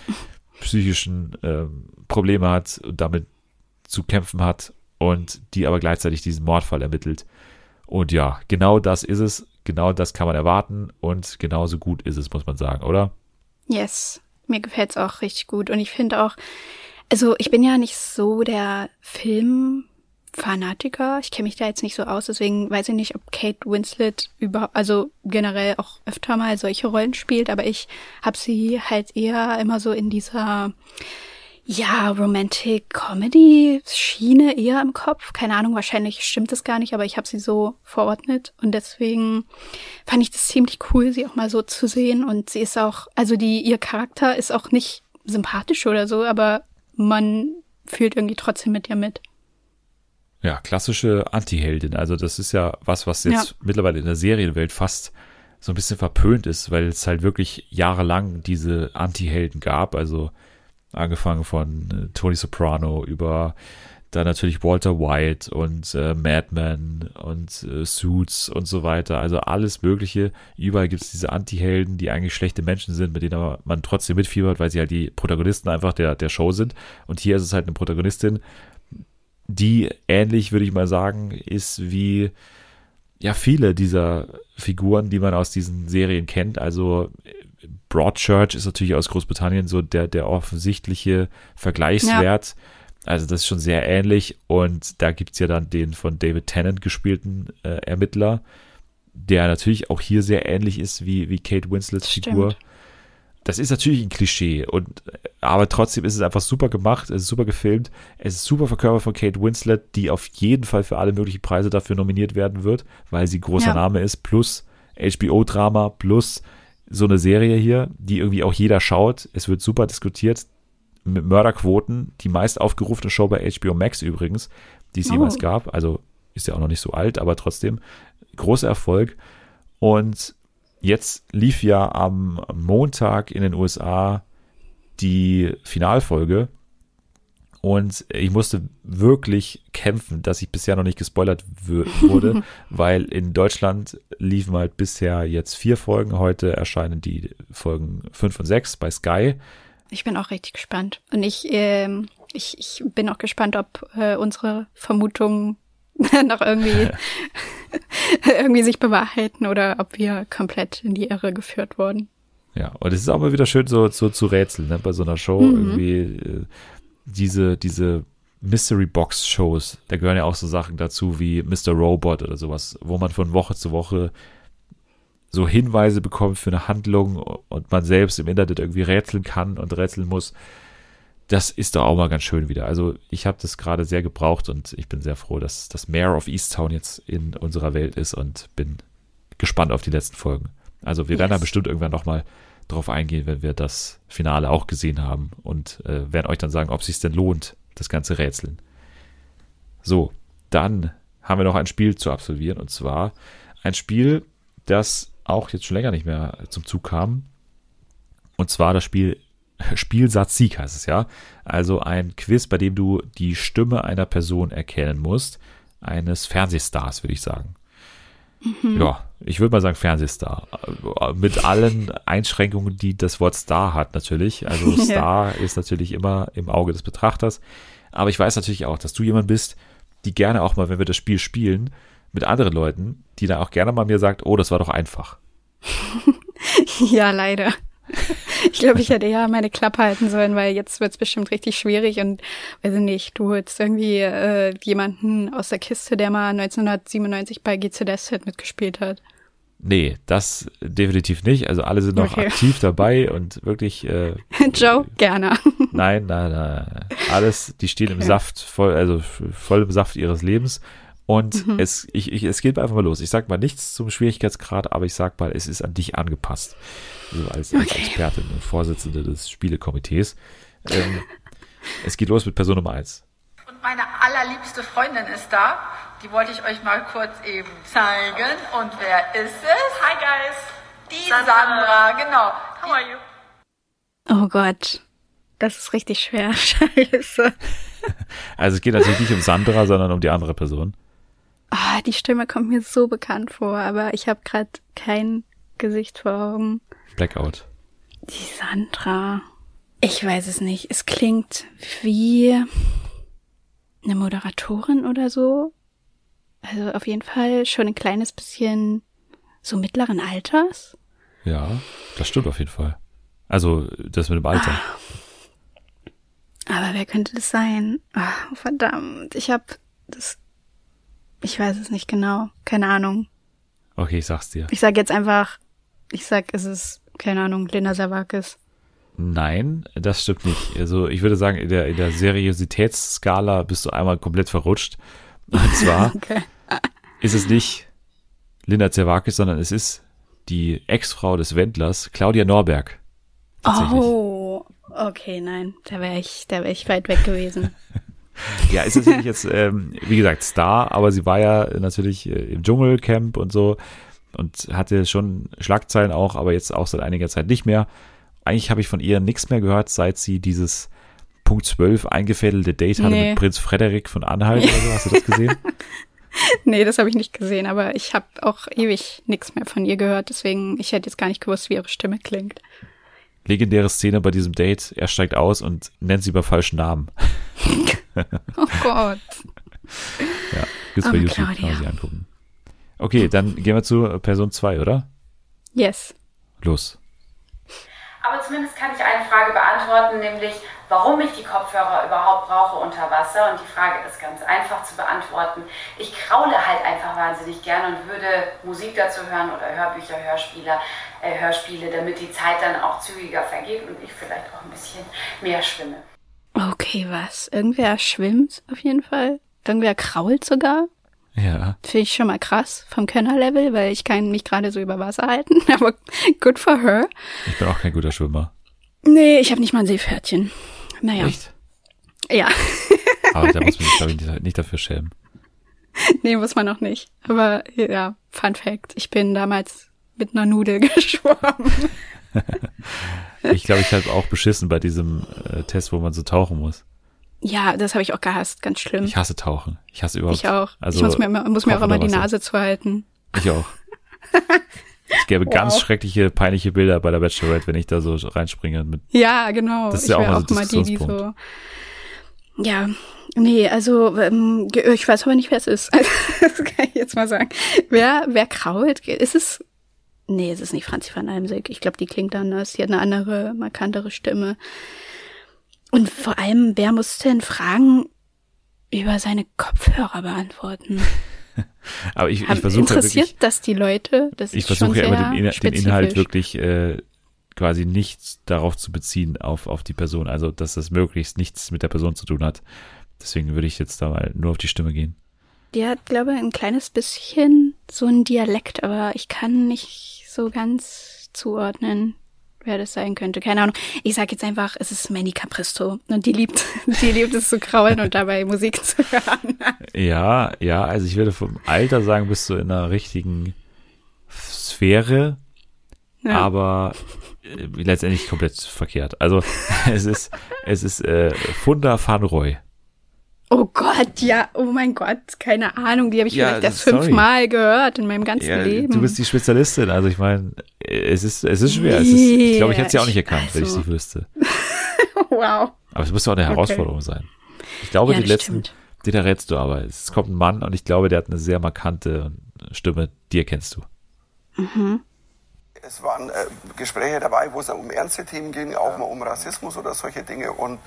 psychischen äh, Probleme hat und damit zu kämpfen hat und die aber gleichzeitig diesen Mordfall ermittelt. Und ja, genau das ist es, genau das kann man erwarten und genauso gut ist es, muss man sagen, oder? Yes, mir gefällt es auch richtig gut und ich finde auch, also ich bin ja nicht so der Film Fanatiker. Ich kenne mich da jetzt nicht so aus, deswegen weiß ich nicht, ob Kate Winslet überhaupt, also generell auch öfter mal solche Rollen spielt, aber ich habe sie halt eher immer so in dieser ja, Romantic Comedy Schiene eher im Kopf. Keine Ahnung, wahrscheinlich stimmt das gar nicht, aber ich habe sie so verordnet und deswegen fand ich das ziemlich cool, sie auch mal so zu sehen und sie ist auch, also die ihr Charakter ist auch nicht sympathisch oder so, aber man fühlt irgendwie trotzdem mit ihr mit ja, klassische Anti-Heldin. Also das ist ja was, was jetzt ja. mittlerweile in der Serienwelt fast so ein bisschen verpönt ist, weil es halt wirklich jahrelang diese Anti-Helden gab. Also angefangen von äh, Tony Soprano über dann natürlich Walter White und äh, Madman und äh, Suits und so weiter. Also alles Mögliche. Überall gibt es diese Anti-Helden, die eigentlich schlechte Menschen sind, mit denen aber man trotzdem mitfiebert, weil sie halt die Protagonisten einfach der, der Show sind. Und hier ist es halt eine Protagonistin, die ähnlich, würde ich mal sagen, ist wie ja viele dieser Figuren, die man aus diesen Serien kennt. Also Broadchurch ist natürlich aus Großbritannien so der, der offensichtliche Vergleichswert. Ja. Also das ist schon sehr ähnlich. Und da gibt es ja dann den von David Tennant gespielten äh, Ermittler, der natürlich auch hier sehr ähnlich ist wie, wie Kate Winslets Figur das ist natürlich ein Klischee und aber trotzdem ist es einfach super gemacht, es ist super gefilmt, es ist super verkörpert von Kate Winslet, die auf jeden Fall für alle möglichen Preise dafür nominiert werden wird, weil sie großer ja. Name ist, plus HBO-Drama, plus so eine Serie hier, die irgendwie auch jeder schaut. Es wird super diskutiert mit Mörderquoten, die meist aufgerufene Show bei HBO Max übrigens, die es Oh. jemals gab. Also ist ja auch noch nicht so alt, aber trotzdem großer Erfolg. Und jetzt lief ja am Montag in den USA die Finalfolge. Und ich musste wirklich kämpfen, dass ich bisher noch nicht gespoilert wurde, *laughs* weil in Deutschland liefen halt bisher jetzt vier Folgen. Heute erscheinen die Folgen fünf und sechs bei Sky. Ich bin auch richtig gespannt. Und ich, ähm, ich, ich bin auch gespannt, ob äh, unsere Vermutungen *laughs* noch irgendwie, *laughs* irgendwie sich bewahrheiten oder ob wir komplett in die Irre geführt wurden. Ja, und es ist auch mal wieder schön so, so zu rätseln, ne? bei so einer Show Mhm. irgendwie äh, diese, diese Mystery Box Shows, da gehören ja auch so Sachen dazu wie Mr. Robot oder sowas, wo man von Woche zu Woche so Hinweise bekommt für eine Handlung und man selbst im Internet irgendwie rätseln kann und rätseln muss. Das ist doch auch mal ganz schön wieder. Also ich habe das gerade sehr gebraucht und ich bin sehr froh, dass das Mayor of Easttown jetzt in unserer Welt ist und bin gespannt auf die letzten Folgen. Also wir werden da Yes. bestimmt irgendwann nochmal drauf eingehen, wenn wir das Finale auch gesehen haben und äh, werden euch dann sagen, ob es sich denn lohnt, das ganze Rätseln. So, dann haben wir noch ein Spiel zu absolvieren und zwar ein Spiel, das auch jetzt schon länger nicht mehr zum Zug kam. Und zwar das Spiel Spielsatz Sieg heißt es ja. Also ein Quiz, bei dem du die Stimme einer Person erkennen musst. Eines Fernsehstars, würde ich sagen. Ja, ich würde mal sagen Fernsehstar. Mit allen Einschränkungen, die das Wort Star hat natürlich. Also *laughs* Ja. Star ist natürlich immer im Auge des Betrachters. Aber ich weiß natürlich auch, dass du jemand bist, die gerne auch mal, wenn wir das Spiel spielen, mit anderen Leuten, die dann auch gerne mal mir sagt, oh, das war doch einfach. *laughs* Ja, leider. Ich glaube, ich hätte ja meine Klappe halten sollen, weil jetzt wird's bestimmt richtig schwierig und weiß ich nicht, du holst irgendwie äh, jemanden aus der Kiste, der mal 1997 bei GZSZ mitgespielt hat. Nee, das definitiv nicht. Also alle sind noch Okay. aktiv dabei und wirklich, äh, *laughs* Joe, gerne. nein, nein, nein, alles, die stehen im Okay. Saft, voll, also voll im Saft ihres Lebens. Und Mhm. es, ich, ich, es geht einfach mal los. Ich sag mal nichts zum Schwierigkeitsgrad, aber ich sag mal, es ist an dich angepasst. Also als, als Okay. Expertin und Vorsitzende des Spielekomitees. Ähm, es geht los mit Person Nummer eins. Und meine allerliebste Freundin ist da. Die wollte ich euch mal kurz eben zeigen. Und wer ist es? Hi guys. Die Sandra. Sandra, genau. How are you? Oh Gott. Das ist richtig schwer. *laughs* Scheiße. Also es geht natürlich nicht um Sandra, sondern um die andere Person. Ah, die Stimme kommt mir so bekannt vor, aber ich habe gerade kein Gesicht vor Augen. Blackout. Die Sandra. Ich weiß es nicht. Es klingt wie eine Moderatorin oder so. Also auf jeden Fall schon ein kleines bisschen so mittleren Alters. Ja, das stimmt auf jeden Fall. Also das mit dem Alter. Aber wer könnte das sein? Ah, verdammt. Ich habe das. Ich weiß es nicht genau. Keine Ahnung. Okay, ich sag's dir. Ich sag jetzt einfach. Ich sag, es ist, keine Ahnung, Linda Savakis. Nein, das stimmt nicht. Also ich würde sagen, in der, in der Seriositätsskala bist du einmal komplett verrutscht. Und zwar *laughs* Okay. ist es nicht Linda Zerwakis, sondern es ist die Ex-Frau des Wendlers, Claudia Norberg. Oh, okay, nein. Da wäre ich, da wäre ich weit weg gewesen. *laughs* Ja, ist natürlich jetzt, ähm, wie gesagt, Star, aber sie war ja natürlich äh, im Dschungelcamp und so und hatte schon Schlagzeilen auch, aber jetzt auch seit einiger Zeit nicht mehr. Eigentlich habe ich von ihr nichts mehr gehört, seit sie dieses Punkt 12 eingefädelte Date hatte Nee. mit Prinz Frederik von Anhalt oder so. Hast du das gesehen? *laughs* nee, das habe ich nicht gesehen, aber ich habe auch ewig nichts mehr von ihr gehört, deswegen ich hätte jetzt gar nicht gewusst, wie ihre Stimme klingt. Legendäre Szene bei diesem Date. Er steigt aus und nennt sie bei falschen Namen. *laughs* *laughs* Oh Gott. Ja, gibt's bei YouTube, kann Claudia. man sich angucken. Okay, dann gehen wir zu Person 2, oder? Yes. Los. Aber zumindest kann ich eine Frage beantworten, nämlich warum ich die Kopfhörer überhaupt brauche unter Wasser. Und die Frage ist ganz einfach zu beantworten. Ich kraule halt einfach wahnsinnig gern und würde Musik dazu hören oder Hörbücher, Hörspiele, äh, Hörspiele, damit die Zeit dann auch zügiger vergeht und ich vielleicht auch ein bisschen mehr schwimme. Okay, was? Irgendwer schwimmt auf jeden Fall. Irgendwer krault sogar. Ja, Finde ich schon mal krass vom Könnerlevel, weil ich kann mich gerade so über Wasser halten. *laughs* Aber good for her. ich bin auch kein guter Schwimmer. Nee, ich habe nicht mal ein Seepferdchen. Naja. Echt? Ja. *laughs* Aber da muss man sich, glaube ich, nicht, *laughs* nicht dafür schämen. nee, muss man noch nicht. Aber ja, Fun Fact. Ich bin damals mit einer Nudel geschwommen. *laughs* Ich glaube, ich habe auch beschissen bei diesem äh, Test, wo man so tauchen muss. Ja, das habe ich auch gehasst. Ganz schlimm. Ich hasse Tauchen. Ich hasse überhaupt. Ich auch. Also, ich muss mir, immer- muss mir auch immer die. Nase zuhalten. Ich auch. *laughs* Es gäbe ganz Wow. schreckliche, peinliche Bilder bei der Bachelorette, wenn ich da so reinspringe. Mit, Ja, genau. Das ist ich ja auch mal so immer die, die so. Ja, nee, also ähm, ich weiß aber nicht, wer es ist. *laughs* das kann ich jetzt mal sagen. Wer, wer krault? Ist es? Nee, es ist nicht Franzi van Almsick. Ich glaube, die klingt anders. Die hat eine andere, markantere Stimme. Und vor allem, wer muss denn Fragen über seine Kopfhörer beantworten? *laughs* aber ich, ich Haben- versuche ja interessiert wirklich, das die Leute? Das ich versuche ja immer den, Inhalt- den. Inhalt wirklich äh, quasi nicht darauf zu beziehen, auf, auf die Person. Also, dass das möglichst nichts mit der Person zu tun hat. Deswegen würde ich jetzt da mal nur auf die Stimme gehen. Die hat, glaube ich, ein kleines bisschen so ein Dialekt, aber ich kann nicht so ganz zuordnen, wer das sein könnte. Keine Ahnung. Ich sag jetzt einfach, es ist Manny Capristo. Und die liebt, *laughs* die liebt es zu kraulen und dabei Musik zu hören. Ja, ja, also ich würde vom Alter sagen, bist du in einer richtigen Sphäre, Ja. aber äh, letztendlich komplett verkehrt. Also *laughs* es ist, es ist äh, Funda van Roy. Oh Gott, ja, oh mein Gott, keine Ahnung, die habe ich Ja, vielleicht erst sorry. fünfmal gehört in meinem ganzen Ja, Leben. du bist die Spezialistin, also ich meine, es ist, es ist schwer. Es ist, ich glaube, ich hätte sie auch nicht erkannt, wenn ich also- sie wüsste. *laughs* wow. Aber es müsste auch eine Okay. Herausforderung sein. Ich glaube, Ja, die das letzten, stimmt. den errätst du aber. Es kommt ein Mann und ich glaube, der hat eine sehr markante Stimme, die erkennst du. Es waren äh, Gespräche dabei, wo es um ernste Themen ging, auch mal um Rassismus oder solche Dinge. Und,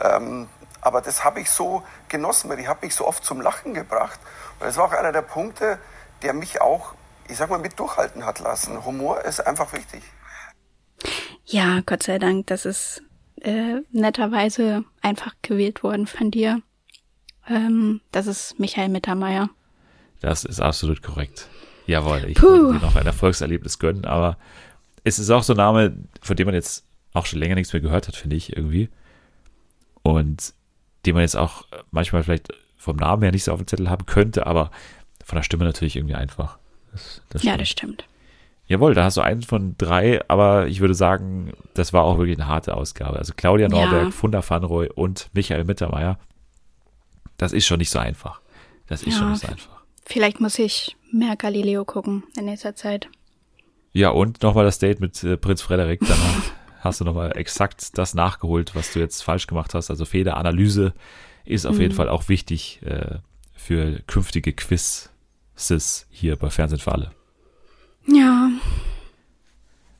ähm, aber das habe ich so genossen, weil die hat mich so oft zum Lachen gebracht. Und das war auch einer der Punkte, der mich auch, ich sag mal, mit durchhalten hat lassen. Humor ist einfach wichtig. Ja, Gott sei Dank, das ist äh, netterweise einfach gewählt worden von dir. Ähm, das ist Michael Mittermeier. Das ist absolut korrekt. Jawohl, ich Puh. würde dir noch ein Erfolgserlebnis gönnen, aber es ist auch so ein Name, von dem man jetzt auch schon länger nichts mehr gehört hat, finde ich irgendwie. Und den man jetzt auch manchmal vielleicht vom Namen her nicht so auf dem Zettel haben könnte, aber von der Stimme natürlich irgendwie einfach. Das, das Ja, das stimmt. Jawohl, da hast du einen von drei, aber ich würde sagen, das war auch wirklich eine harte Ausgabe. Also Claudia Ja. Norberg, Funda Vanroy und Michael Mittermeier. Das ist schon nicht so einfach. Das ist Ja. schon nicht so einfach. Vielleicht muss ich mehr Galileo gucken in nächster Zeit. Ja, und nochmal das Date mit äh, Prinz Frederik. Danach *laughs* hast du nochmal exakt das nachgeholt, was du jetzt falsch gemacht hast. Also Fehleranalyse ist auf Mhm. jeden Fall auch wichtig äh, für künftige Quizzes hier bei Fernsehen für alle. Ja,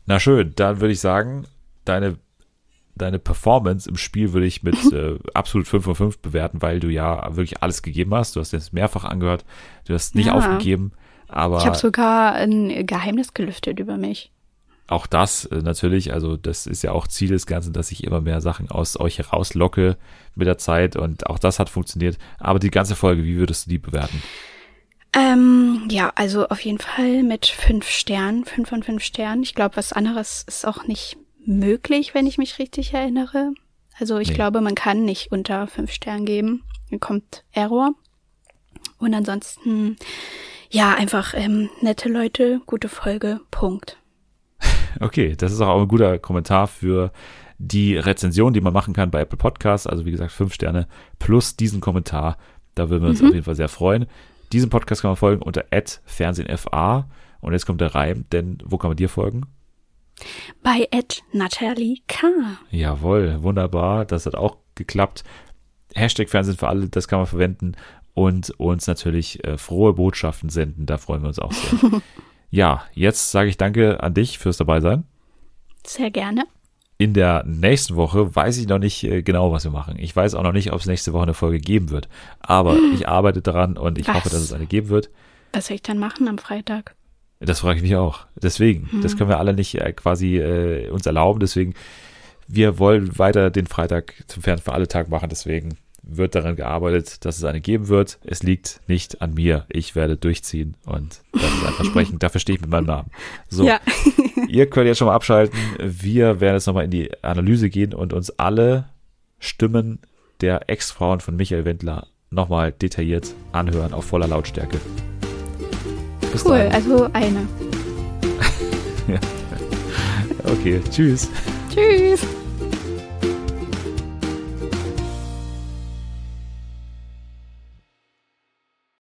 Na schön, dann würde ich sagen, deine, deine Performance im Spiel würde ich mit *laughs* äh, absolut 5 von 5 bewerten, weil du ja wirklich alles gegeben hast. Du hast jetzt mehrfach angehört, du hast nicht Ja. aufgegeben, aber ich habe sogar ein Geheimnis gelüftet über mich. Auch das äh, natürlich, also das ist ja auch Ziel des Ganzen, dass ich immer mehr Sachen aus euch herauslocke mit der Zeit und auch das hat funktioniert. Aber die ganze Folge, wie würdest du die bewerten? Ähm, ja, also auf jeden Fall mit fünf Sternen, fünf von fünf Sternen. Ich glaube, was anderes ist auch nicht möglich, wenn ich mich richtig erinnere. Also ich Nee. glaube, man kann nicht unter fünf Sternen geben. Dann kommt Error. Und ansonsten, ja, einfach ähm, nette Leute, gute Folge, Punkt. Okay, das ist auch ein guter Kommentar für die Rezension, die man machen kann bei Apple Podcasts. Also wie gesagt, fünf Sterne plus diesen Kommentar. Da würden wir uns auf jeden Fall sehr freuen. Diesem Podcast kann man folgen unter @fernsehenfa und jetzt kommt der Reim, denn wo kann man dir folgen? Bei Natalie K. Jawohl, wunderbar, das hat auch geklappt. Hashtag Fernsehen für alle, das kann man verwenden und uns natürlich äh, frohe Botschaften senden, da freuen wir uns auch sehr. *laughs* ja, jetzt sage ich danke an dich fürs dabei sein. Sehr gerne. In der nächsten Woche weiß ich noch nicht äh, genau, was wir machen. Ich weiß auch noch nicht, ob es nächste Woche eine Folge geben wird. Aber *gasps* ich arbeite daran und ich Was? hoffe, dass es eine geben wird. Was soll ich dann machen am Freitag? Das frage ich mich auch. Deswegen, das können wir alle nicht äh, quasi äh, uns erlauben. Deswegen, wir wollen weiter den Freitag zum Fernsehen für alle Tag machen. Deswegen wird daran gearbeitet, dass es eine geben wird. Es liegt nicht an mir. Ich werde durchziehen und das ist ein Versprechen. *laughs* Dafür stehe ich mit meinem Namen. So, Ja. *laughs* ihr könnt jetzt schon mal abschalten. Wir werden jetzt nochmal in die Analyse gehen und uns alle Stimmen der Ex-Frauen von Michael Wendler nochmal detailliert anhören auf voller Lautstärke. Bis cool, dahin. also eine. *laughs* ja. Okay, tschüss. Tschüss.